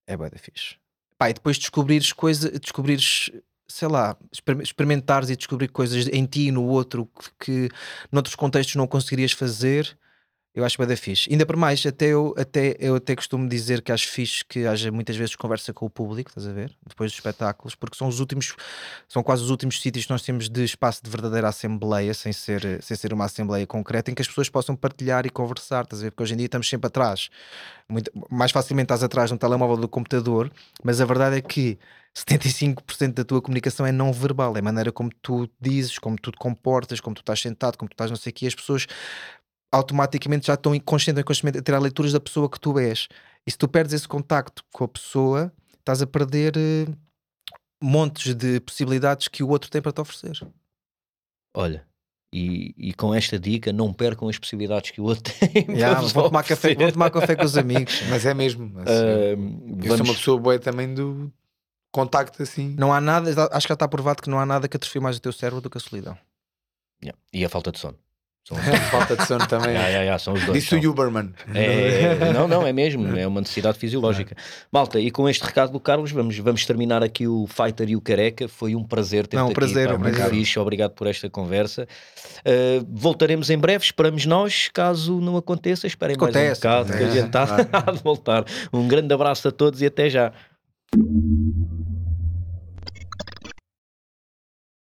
É bué da fixe. Pá, e depois descobrires coisas, descobrires, sei lá, exper- experimentares e descobrir coisas em ti e no outro que, que noutros contextos não conseguirias fazer, eu acho bem da fixe. Ainda por mais, até eu, até, eu até costumo dizer que acho fixe que haja muitas vezes conversa com o público, estás a ver? Depois dos espetáculos, porque são os últimos, são quase os últimos sítios que nós temos de espaço de verdadeira assembleia, sem ser, sem ser uma assembleia concreta, em que as pessoas possam partilhar e conversar, estás a ver? Porque hoje em dia estamos sempre atrás. Muito, mais facilmente estás atrás no telemóvel do computador, mas a verdade é que 75% da tua comunicação é não verbal, é a maneira como tu dizes, como tu te comportas, como tu estás sentado, como tu estás não sei o quê, as pessoas automaticamente já estão conscientes inconscientemente a tirar leituras da pessoa que tu és. E se tu perdes esse contacto com a pessoa, estás a perder eh, montes de possibilidades que o outro tem para te oferecer. Olha, e, e com esta dica, não percam as possibilidades que o outro tem. Yeah, vou, tomar café, vou tomar café com os amigos. Mas é mesmo. assim, Ah, eu sou vamos- uma pessoa boa também do contacto assim. Não há nada, acho que já está provado que não há nada que atrofie mais o teu cérebro do que a solidão. Yeah. E a falta de sono. São, Falta de sono também. Yeah, yeah, yeah, são os dois. Disse o são. Huberman. É, é, não, não, é mesmo, é uma necessidade fisiológica. Malta, e com este recado do Carlos, vamos, vamos terminar aqui o Fighter e o Careca. Foi um prazer ter-te Não, um aqui. prazer, pá, um prazer. fixe, obrigado por esta conversa. Uh, voltaremos em breve, esperamos nós. Caso não aconteça, esperem mais um Acontece, bocado, que a acontece, gente está claro. a voltar. Um grande abraço a todos e até já.